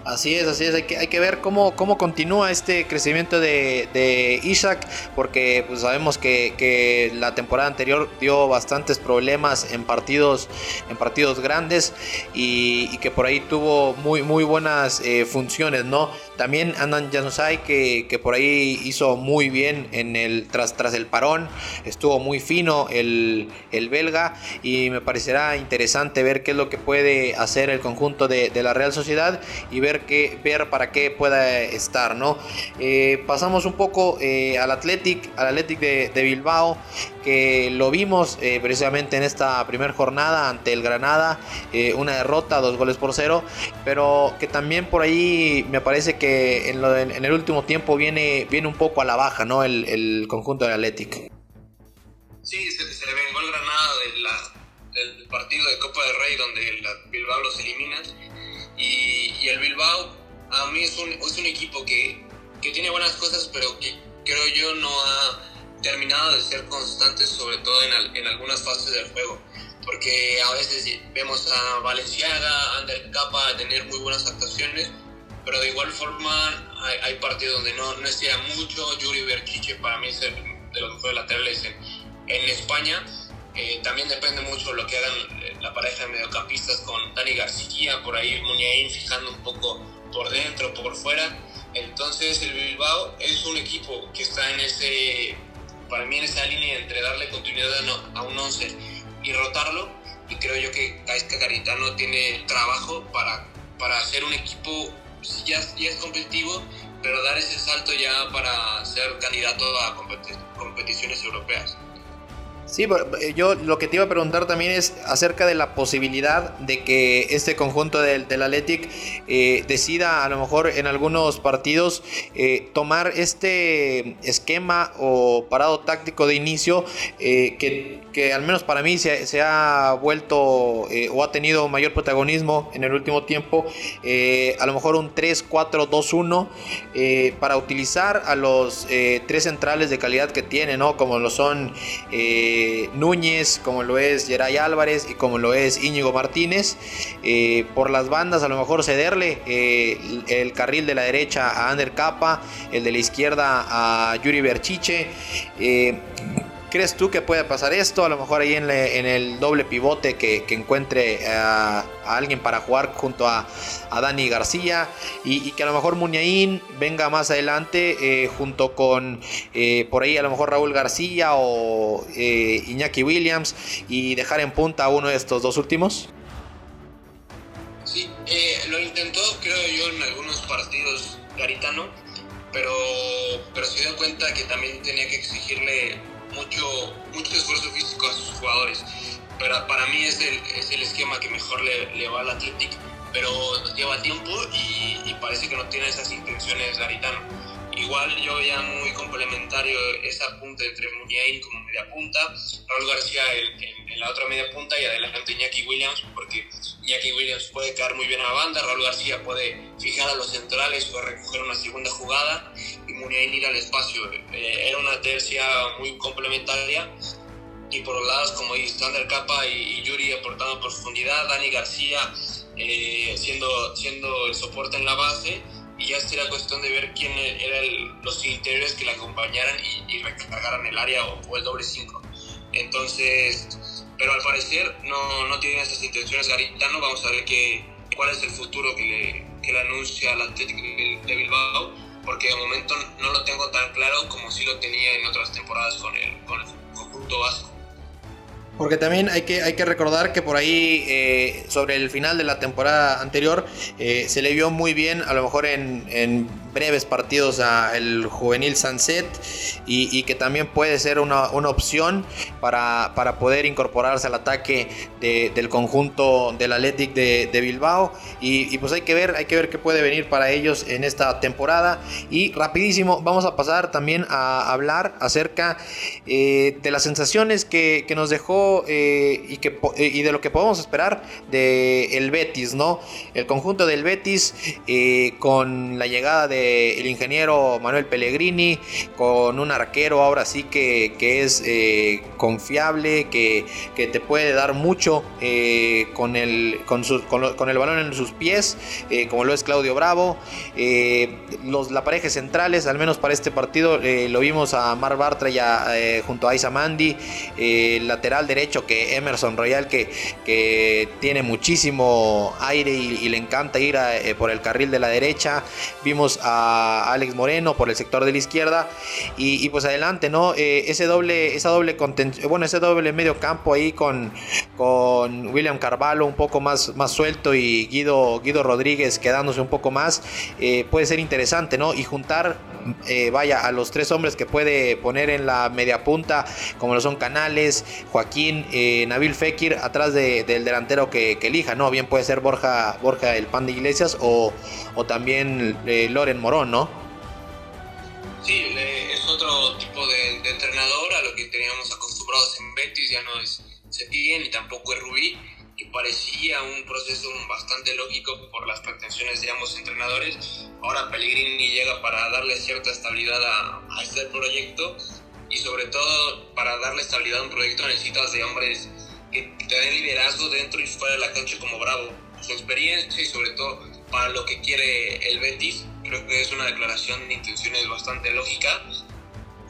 Así es, así es, hay que, hay que ver cómo, cómo continúa este crecimiento de, Isaac, porque pues, sabemos que, que, la temporada anterior dio bastantes problemas en partidos, en partidos grandes y, que por ahí tuvo muy, muy buenas eh, funciones, ¿no? También Andan Januzaj que, que por ahí hizo muy bien en el, tras, tras el parón, estuvo muy fino el, el belga y me parecerá interesante ver qué es lo que puede hacer el conjunto de, de la Real Sociedad y ver ver, ver para qué pueda estar, ¿no? Eh, pasamos un poco eh, al Athletic, al Athletic de, Bilbao, que lo vimos eh, precisamente en esta primera jornada ante el Granada, una derrota, dos goles por cero, pero que también por ahí me parece que en, el último tiempo viene, viene un poco a la baja, ¿no? El, conjunto del Athletic. Sí, se, le vengó el Granada del partido de Copa del Rey donde el Bilbao los elimina y, el Bilbao, a mí es un, es un equipo que, que, tiene buenas cosas, pero que creo yo no ha terminado de ser constante, sobre todo en, en algunas fases del juego. Porque a veces vemos a Valenciaga, Ander Capa tener muy buenas actuaciones, pero de igual forma hay, hay partidos donde no, no estira mucho. Yuri Berchiche para mí es el, de los mejores laterales en, en España eh, también depende mucho lo que hagan eh, la pareja de mediocampistas con Dani García, por ahí Muñain fijando un poco por dentro, por fuera. Entonces el Bilbao es un equipo que está en ese, para mí en esa línea entre darle continuidad a un 11 y rotarlo. Y creo yo que Gaisca Garitano tiene trabajo para, para hacer un equipo, ya, ya es competitivo, pero dar ese salto ya para ser candidato a competiciones europeas. Sí, eh, yo lo que te iba a preguntar también es acerca de la posibilidad de que este conjunto del, del Athletic eh, decida a lo mejor en algunos partidos eh, tomar este esquema o parado táctico de inicio que, que, al menos para mí se, ha vuelto o ha tenido mayor protagonismo en el último tiempo, a lo mejor un 3-4-2-1 para utilizar a los tres centrales de calidad que tiene, ¿no? Como lo son... Núñez, como lo es Geray Álvarez y como lo es Íñigo Martínez. Eh, por las bandas, a lo mejor cederle eh, el, carril de la derecha a Ander Capa, el de la izquierda a Yuri Berchiche. Eh, ¿Crees tú que puede pasar esto? A lo mejor ahí en, el doble pivote que, encuentre a, alguien para jugar junto a, Dani García y, que a lo mejor Muñain venga más adelante eh, junto con eh, por ahí a lo mejor Raúl García o eh, Iñaki Williams y dejar en punta a uno de estos dos últimos. Sí, lo intentó creo yo en algunos partidos Garitano, pero, pero se dio cuenta que también tenía que exigirle mucho, mucho esfuerzo físico a sus jugadores. Pero para mí es el, es el esquema que mejor le, le va al Athletic, pero lleva tiempo y, y, parece que no tiene esas intenciones Garitano. Igual yo veía muy complementario esa punta entre Muniain como media punta, Raúl García en, la otra media punta y adelante Iñaki Williams, porque Iñaki Williams puede caer muy bien a la banda, Raúl García puede fijar a los centrales o recoger una segunda jugada y Muniain ir al espacio. Eh, era una tercia muy complementaria y por los lados como Sander Capa y, Yuri aportando profundidad, Dani García eh, siendo, siendo el soporte en la base y ya sería cuestión de ver quién eran los interiores que la acompañaran y, recargaran el área o, el doble 5. Entonces, pero al parecer no, no tienen esas intenciones Garitano, vamos a ver qué, cuál es el futuro que le, que le anuncia al Atlético de Bilbao, porque de momento no lo tengo tan claro como si lo tenía en otras temporadas con el, con el conjunto vasco. Porque también hay que, hay que recordar que por ahí, eh, sobre el final de la temporada anterior, eh, se le vio muy bien, a lo mejor en, breves partidos al juvenil Sunset y, que también puede ser una, opción para, para, poder incorporarse al ataque del conjunto del Athletic de, Bilbao. Y, pues hay que ver hay que ver qué puede venir para ellos en esta temporada. Y rapidísimo vamos a pasar también a hablar acerca eh, de las sensaciones que, nos dejó eh, y, que, y de lo que podemos esperar de Betis no el conjunto del Betis eh, con la llegada de el ingeniero Manuel Pellegrini, con un arquero ahora sí que, es eh, confiable, que, te puede dar mucho eh, con, el, con, con, el balón en sus pies, eh, como lo es Claudio Bravo. los, la pareja centrales, al menos para este partido, lo vimos a Mar Bartra ya junto a Isa Mandi, lateral derecho que Emerson Royal, que, que tiene muchísimo aire y, le encanta ir por el carril de la derecha. Vimos a Alex Moreno por el sector de la izquierda y, pues adelante, ¿no? Eh, ese doble, esa doble bueno, ese doble medio campo ahí con, con William Carvalho un poco más, más suelto y Guido, Guido Rodríguez quedándose un poco más, eh, puede ser interesante, ¿no? Y juntar, eh, vaya, a los tres hombres que puede poner en la media punta, como lo son Canales, Joaquín, Nabil Fekir, atrás del delantero que, elija, ¿no? Bien puede ser Borja, Borja el Pan de Iglesias o, o también Loren Moreno ¿no? Sí, es otro tipo de, entrenador a lo que teníamos acostumbrados en Betis, ya no es Cepillén ni tampoco es Rubí, y parecía un proceso bastante lógico por las pretensiones de ambos entrenadores. Ahora Pellegrini llega para darle cierta estabilidad a este proyecto y sobre todo para darle estabilidad a un proyecto necesitas de hombres que te den liderazgo dentro y fuera de la cancha como Bravo, su experiencia y sobre todo para lo que quiere el Betis creo que es una declaración de intenciones bastante lógica,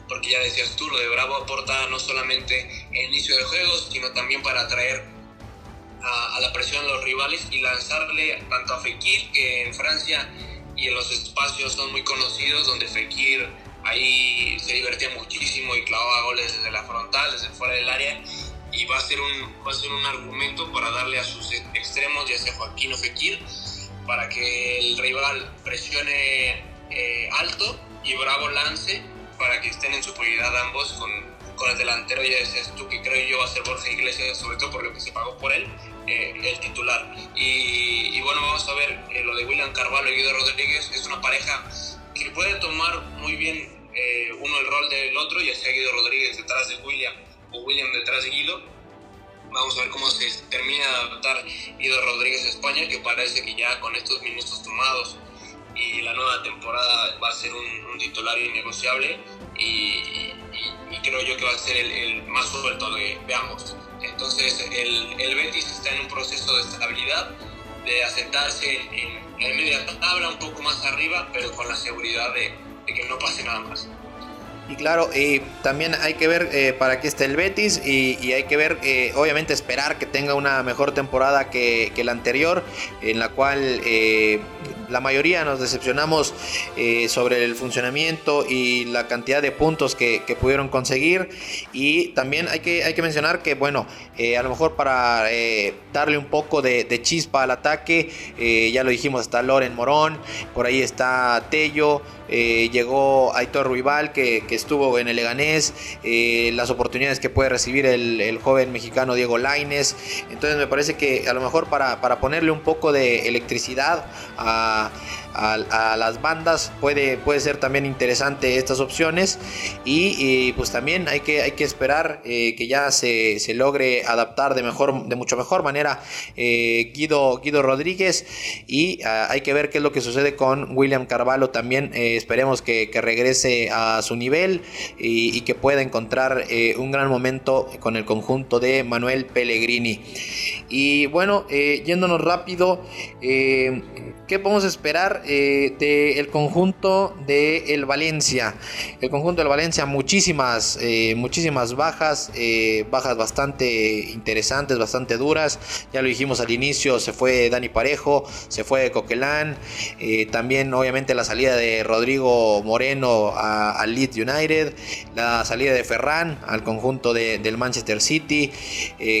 porque ya decías tú, lo de Bravo aporta no solamente el inicio de juegos, sino también para atraer a, la presión a los rivales y lanzarle tanto a Fekir, que en Francia y en los espacios son muy conocidos, donde Fekir ahí se divertía muchísimo y clavaba goles desde la frontal, desde fuera del área, y va a ser un, va a ser un argumento para darle a sus extremos, ya sea Joaquín o Fekir, para que el rival presione eh, alto y Bravo lance para que estén en superioridad ambos con, con el delantero, ya decías tú que creo yo va a ser Borja Iglesias, sobre todo por lo que se pagó por él, eh, el titular. Y, bueno, vamos a ver eh, lo de William Carvalho y Guido Rodríguez, es una pareja que puede tomar muy bien eh, uno el rol del otro, ya sea Guido Rodríguez detrás de William o William detrás de Guido. Vamos a ver cómo se termina de adaptar Guido Rodríguez a España, que parece que ya con estos minutos tomados y la nueva temporada va a ser un, titular innegociable y, creo yo que va a ser el, más suelto de, ambos. Entonces el, el, Betis está en un proceso de estabilidad, de asentarse en, en media tabla, un poco más arriba, pero con la seguridad de, que no pase nada más. Y claro, también hay que ver eh, para qué está el Betis y, hay que ver, eh, obviamente esperar que tenga una mejor temporada que, que la anterior, en la cual eh, la mayoría nos decepcionamos sobre el funcionamiento y la cantidad de puntos que, pudieron conseguir. Y también hay que, hay que mencionar que, bueno, a lo mejor para darle un poco de, chispa al ataque, ya lo dijimos, está Loren Morón, por ahí está Tello. Eh, llegó Aitor Ruibal que, estuvo en el Leganés, eh, las oportunidades que puede recibir el, joven mexicano Diego Laines. Entonces me parece que a lo mejor para, para ponerle un poco de electricidad a 있습니다. A, las bandas puede, puede ser también interesante estas opciones. Y, pues también hay que, hay que esperar eh, que ya se, logre adaptar de, mejor, de mucho mejor manera eh, Guido, Guido Rodríguez. Y ah, hay que ver qué es lo que sucede con William Carvalho también. Eh, esperemos que, regrese a su nivel y, que pueda encontrar un gran momento con el conjunto de Manuel Pellegrini. Y bueno yéndonos rápido ¿Qué podemos esperar eh, del conjunto de el Valencia? El conjunto del Valencia, muchísimas, eh, muchísimas bajas, eh, bajas bastante interesantes, bastante duras. Ya lo dijimos al inicio, se fue Dani Parejo, se fue Coquelán, también obviamente la salida de Rodrigo Moreno al Leeds United, la salida de Ferran al conjunto del Manchester City,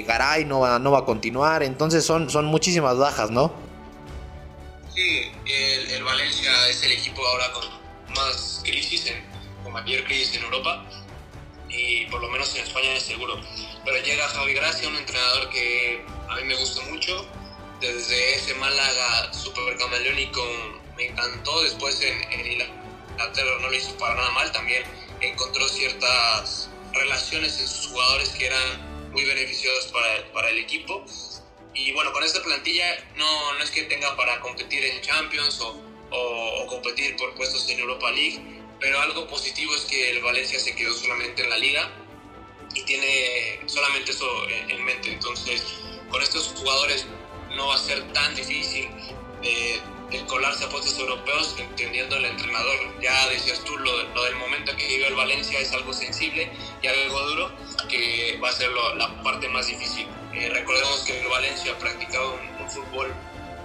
Garay no va, no va a continuar, entonces son, son muchísimas bajas, ¿no? Sí, el, Valencia es el equipo ahora con más crisis, con mayor crisis en Europa y por lo menos en España es seguro. Pero llega Javi Gracia, un entrenador que a mí me gusta mucho. Desde ese Málaga super camaleónico me encantó. Después en, en Inglaterra no lo hizo para nada mal. También encontró ciertas relaciones en sus jugadores que eran muy beneficiosas para el equipo y bueno, con esta plantilla no, no es que tenga para competir en Champions o, o, competir por puestos en Europa League, pero algo positivo es que el Valencia se quedó solamente en la liga y tiene solamente eso en, mente. Entonces, con estos jugadores no va a ser tan difícil de, colarse a puestos europeos, entendiendo el entrenador. Ya decías tú, lo, lo, del momento que vive el Valencia es algo sensible y algo duro, que va a ser la parte más difícil. Eh, recordemos que el Valencia ha practicado un, fútbol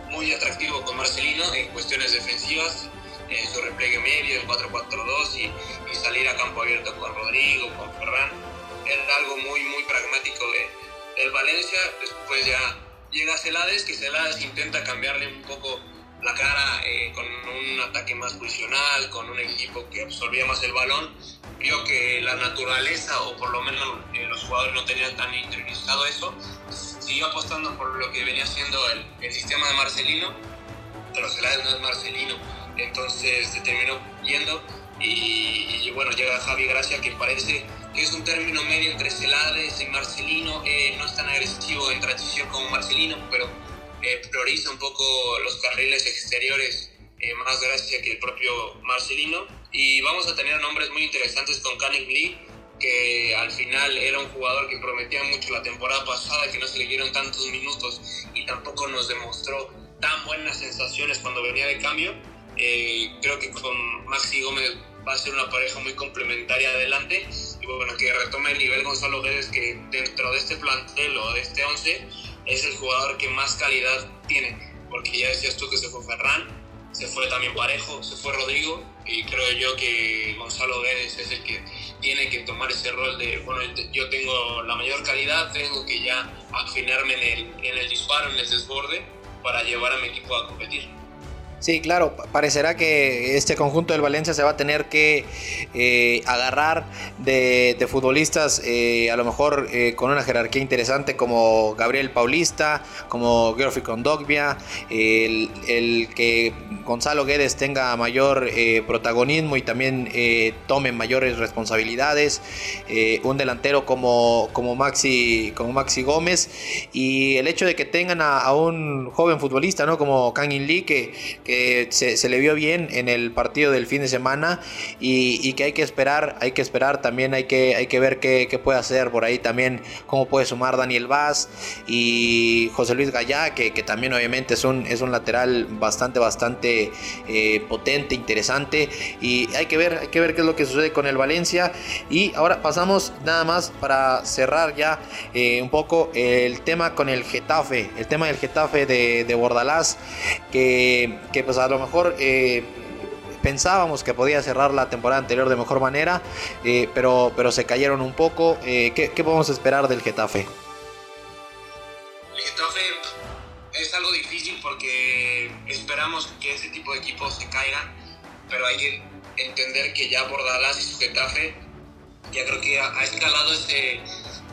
muy atractivo con Marcelino en cuestiones defensivas, en su repliegue medio, el 4-4-2 y, salir a campo abierto con Rodrigo, con Ferran. Era algo muy, muy pragmático de, del Valencia. Después ya llega Celades, que Celades intenta cambiarle un poco la cara eh, con un ataque más posicional, con un equipo que absorbía más el balón vio que la naturaleza, o por lo menos eh, los jugadores no tenían tan interiorizado eso, siguió apostando por lo que venía siendo el, el sistema de Marcelino, pero Celades no es Marcelino, entonces se terminó yendo y, bueno, llega Javi Gracia que parece que es un término medio entre Celades y Marcelino, eh, no es tan agresivo en transición como Marcelino, pero eh, prioriza un poco los carriles exteriores más Gracia que el propio Marcelino. Y vamos a tener nombres muy interesantes con Canning Lee, que al final era un jugador que prometía mucho la temporada pasada, que no se le dieron tantos minutos y tampoco nos demostró tan buenas sensaciones cuando venía de cambio. Eh, creo que con Maxi Gómez va a ser una pareja muy complementaria adelante y bueno, que retome el nivel Gonzalo Guedes que dentro de este plantel o de este 11 es el jugador que más calidad tiene, porque ya decías tú que se fue Ferran, se fue también Parejo, se fue Rodrigo y creo yo que Gonzalo Guedes es el que tiene que tomar ese rol de, bueno, yo tengo la mayor calidad, tengo que ya afinarme en el, disparo, en el desborde para llevar a mi equipo a competir. Sí, claro, parecerá que este conjunto del Valencia se va a tener que eh, agarrar de, futbolistas eh, a lo mejor eh, con una jerarquía interesante como Gabriel Paulista, como Geoffrey Condogbia, el, el, que Gonzalo Guedes tenga mayor protagonismo y también tome mayores responsabilidades, un delantero como, como, Maxi, como Maxi Gómez y el hecho de que tengan a, un joven futbolista ¿no? como Kangin Lee que que se, le vio bien en el partido del fin de semana y, que hay que esperar, hay que esperar también, hay que, hay que ver qué, puede hacer por ahí también, cómo puede sumar Daniel Vaz y José Luis Gallá, que, también obviamente es un, es un lateral bastante, bastante eh, potente, interesante y hay que ver, hay que ver qué es lo que sucede con el Valencia. Y ahora pasamos nada más para cerrar ya eh, un poco el tema con el Getafe, el tema del Getafe de, de Bordalás, que pues a lo mejor eh, pensábamos que podía cerrar la temporada anterior de mejor manera, eh, pero, pero se cayeron un poco. Eh, ¿qué, podemos esperar del Getafe? El Getafe es algo difícil porque esperamos que ese tipo de equipos se caigan, pero hay que entender que ya Bordalás y su Getafe ya creo que ha, escalado ese,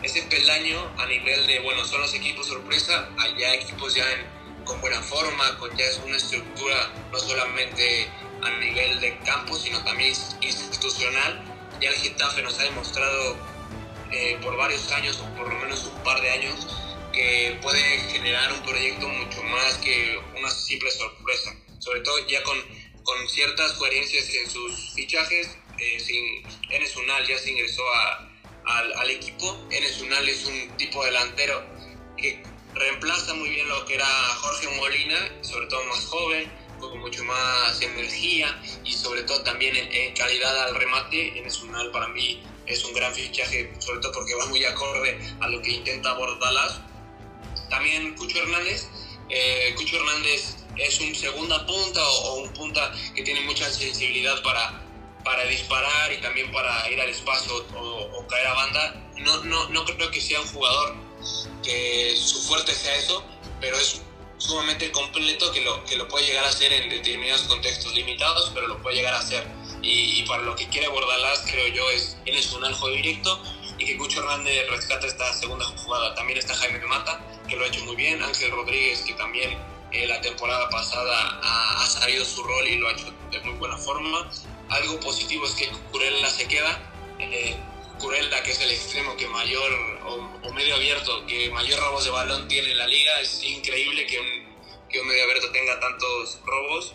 ese peldaño a nivel de, bueno, son los equipos sorpresa, allá equipos ya en con buena forma, con ya una estructura no solamente a nivel de campo, sino también institucional. Ya el Getafe nos ha demostrado eh, por varios años, o por lo menos un par de años, que puede generar un proyecto mucho más que una simple sorpresa. Sobre todo ya con, con ciertas coherencias en sus fichajes. Eh, sin, Enes Unal ya se ingresó a, al, al, equipo. Enes Unal es un tipo delantero que reemplaza muy bien lo que era Jorge Molina, sobre todo más joven, con mucho más energía y sobre todo también en, calidad al remate. En Esunal para mí es un gran fichaje, sobre todo porque va muy acorde a lo que intenta Bordalas. También Cucho Hernández. Eh, Cucho Hernández es un segunda punta o, un punta que tiene mucha sensibilidad para, para disparar y también para ir al espacio o, o caer a banda. No, no, no creo que sea un jugador que su fuerte sea eso, pero es sumamente completo que lo, que lo puede llegar a hacer en determinados contextos limitados, pero lo puede llegar a hacer. Y, para lo que quiere Bordalás, creo yo, es él es un aljo directo y que Cucho Hernández rescata esta segunda jugada. También está Jaime Mata, que lo ha hecho muy bien, Ángel Rodríguez, que también eh, la temporada pasada ha, ha, su rol y lo ha hecho de muy buena forma. Algo positivo es que Curella se queda. Eh, Curella, que es el extremo que mayor, o, medio abierto, que mayor robos de balón tiene en la liga. Es increíble que un, que un medio abierto tenga tantos robos.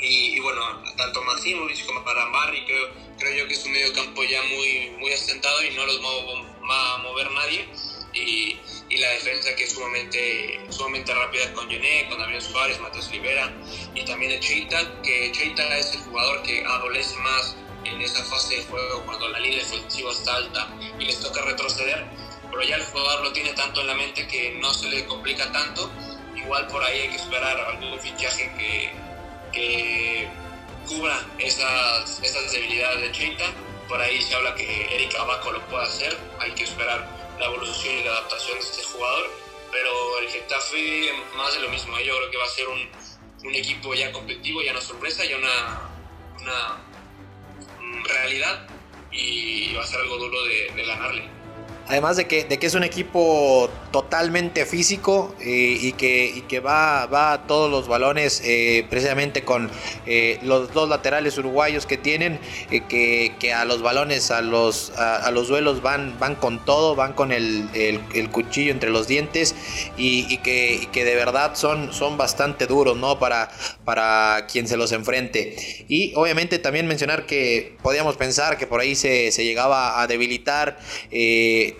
Y, bueno, tanto Maximovic como Parambarri, creo, creo yo que es un medio campo ya muy, muy asentado y no los va a mover nadie. Y, y, la defensa que es sumamente, sumamente rápida con Gené, con Damián Suárez, Matheus Rivera y también Echeita, que Echeita es el jugador que adolece más en esa fase de juego cuando la línea defensiva está alta y les toca retroceder, pero ya el jugador lo tiene tanto en la mente que no se le complica tanto. Igual por ahí hay que esperar algún fichaje que, que cubra esas, esas debilidades de Cheita. Por ahí se habla que Eric Abaco lo puede hacer, hay que esperar la evolución y la adaptación de este jugador. Pero el Getafe, más de lo mismo, yo creo que va a ser un, un equipo ya competitivo, ya no sorpresa, ya una, una realidad y va a ser algo duro de, ganarle. Además de que, de que es un equipo totalmente físico eh, y, que, y que va, va a todos los balones eh, precisamente con eh, los dos laterales uruguayos que tienen, que, que, a los balones, a los, a, los duelos van, van con todo, van con el, el, cuchillo entre los dientes y, que, que, de verdad son, son bastante duros ¿no? para, para quien se los enfrente. Y obviamente también mencionar que podíamos pensar que por ahí se, se llegaba a debilitar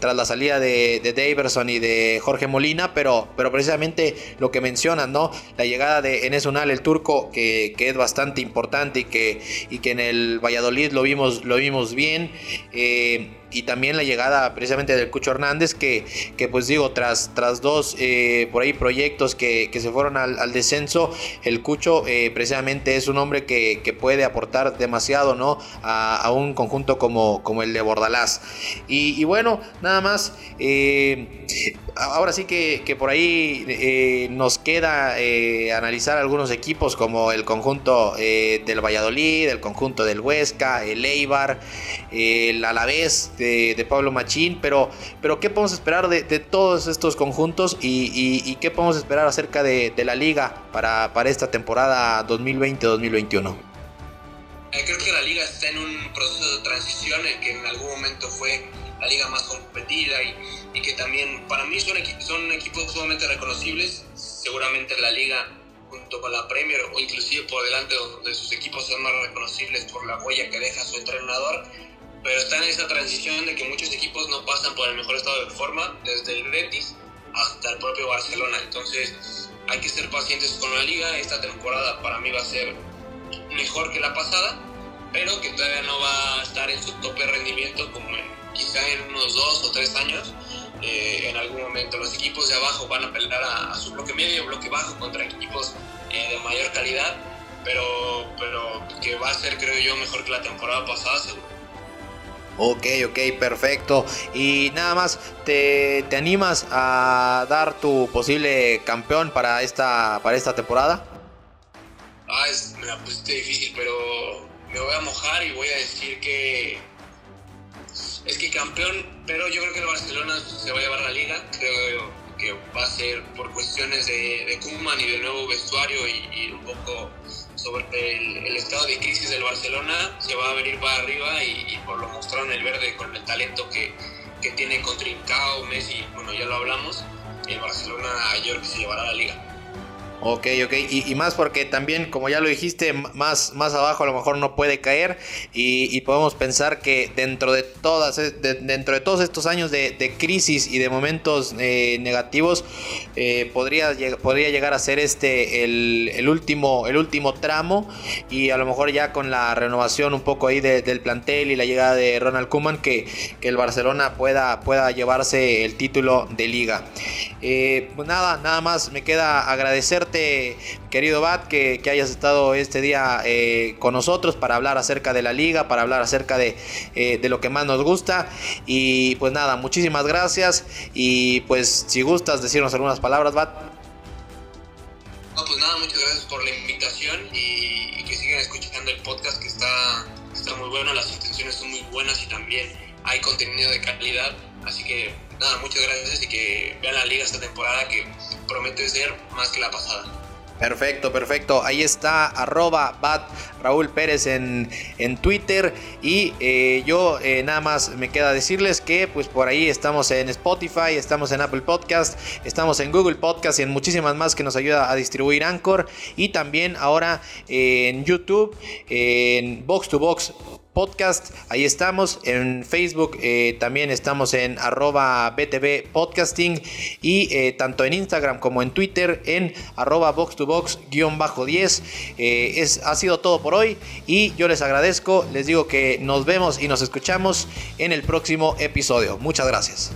tras la salida de, de Daverson y de Jorge Molina, pero, pero precisamente lo que mencionan, ¿no? La llegada de Enes Unal, el turco, que, que, es bastante importante y que, y que en el Valladolid lo vimos, lo vimos bien. Eh, y también la llegada precisamente del Cucho Hernández, que, que pues digo, tras, tras dos eh, por ahí proyectos que, que se fueron al, descenso, el Cucho eh, precisamente es un hombre que, que puede aportar demasiado ¿no? A, a, un conjunto como, como el de Bordalás. Y, bueno, nada más, eh, ahora sí que, por ahí nos queda analizar algunos equipos como el conjunto del Valladolid, el conjunto del Huesca, el Eibar, el Alavés de, Pablo Machín, pero, pero ¿qué podemos esperar de, todos estos conjuntos y, qué podemos esperar acerca de, la liga para, para esta temporada 2020-2021? creo que la liga está en un proceso de transición en que en algún momento fue la liga más competida y, y que también para mí son, son equipos sumamente reconocibles. Seguramente la liga junto con la Premier o inclusive por delante donde sus equipos son más reconocibles por la huella que deja su entrenador, pero está en esa transición de que muchos equipos no pasan por el mejor estado de forma, desde el Betis hasta el propio Barcelona. Entonces hay que ser pacientes con la liga. Esta temporada para mí va a ser mejor que la pasada, pero que todavía no va a estar en su tope de rendimiento como en quizá en unos dos o tres años, eh, en algún momento. Los equipos de abajo van a pelear a, su bloque medio, bloque bajo contra equipos eh, de mayor calidad, pero, pero que va a ser, creo yo, mejor que la temporada pasada, seguro. Ok, ok, perfecto. Y nada más, ¿te, ¿te, animas a dar tu posible campeón para esta, para esta temporada? Ah, es, me la pusiste difícil, pero me voy a mojar y voy a decir que es que campeón, pero yo creo que el Barcelona se va a llevar la liga. Creo que va a ser por cuestiones de, de y de nuevo vestuario y, un poco sobre el, estado de crisis del Barcelona. Se va a venir para arriba y, por lo mostraron el verde con el talento que, que tiene con Trincao, Messi, bueno, ya lo hablamos. El Barcelona ayer que se llevará la liga. Ok, ok, y, más porque también, como ya lo dijiste, más, más abajo a lo mejor no puede caer. Y, podemos pensar que dentro de, todas, eh, dentro de todos estos años de, crisis y de momentos eh, negativos, eh, podría, podría llegar a ser este el, último, el último tramo. Y a lo mejor ya con la renovación un poco ahí del plantel y la llegada de Ronald Koeman que, que el Barcelona pueda, pueda llevarse el título de liga. pues nada, nada más me queda agradecer querido Bat, que, hayas estado este día eh, con nosotros para hablar acerca de la liga, para hablar acerca de, eh, de, lo que más nos gusta. Y pues nada, muchísimas gracias. Y pues si gustas decirnos algunas palabras, Bat. No, pues nada, muchas gracias por la invitación y, que sigan escuchando el podcast que está, está muy bueno, las intenciones son muy buenas y también hay contenido de calidad. Así que nada, muchas gracias y que vean la liga esta temporada que promete ser más que la pasada. Perfecto, perfecto. Ahí está arroba bat Raúl Pérez en, en Twitter. Y eh, yo eh, nada más me queda decirles que pues por ahí estamos en Spotify, estamos en Apple Podcast, estamos en Google Podcast y en muchísimas más que nos ayuda a distribuir Anchor. Y también ahora en YouTube, en Box to Box podcast. Ahí estamos. En Facebook eh, también estamos en arroba BTV Podcasting. Y eh, tanto en Instagram como en Twitter en arroba box to box guion bajo 10. Eh, es, ha sido todo por hoy. Y yo les agradezco. Les digo que nos vemos y nos escuchamos en el próximo episodio. Muchas gracias.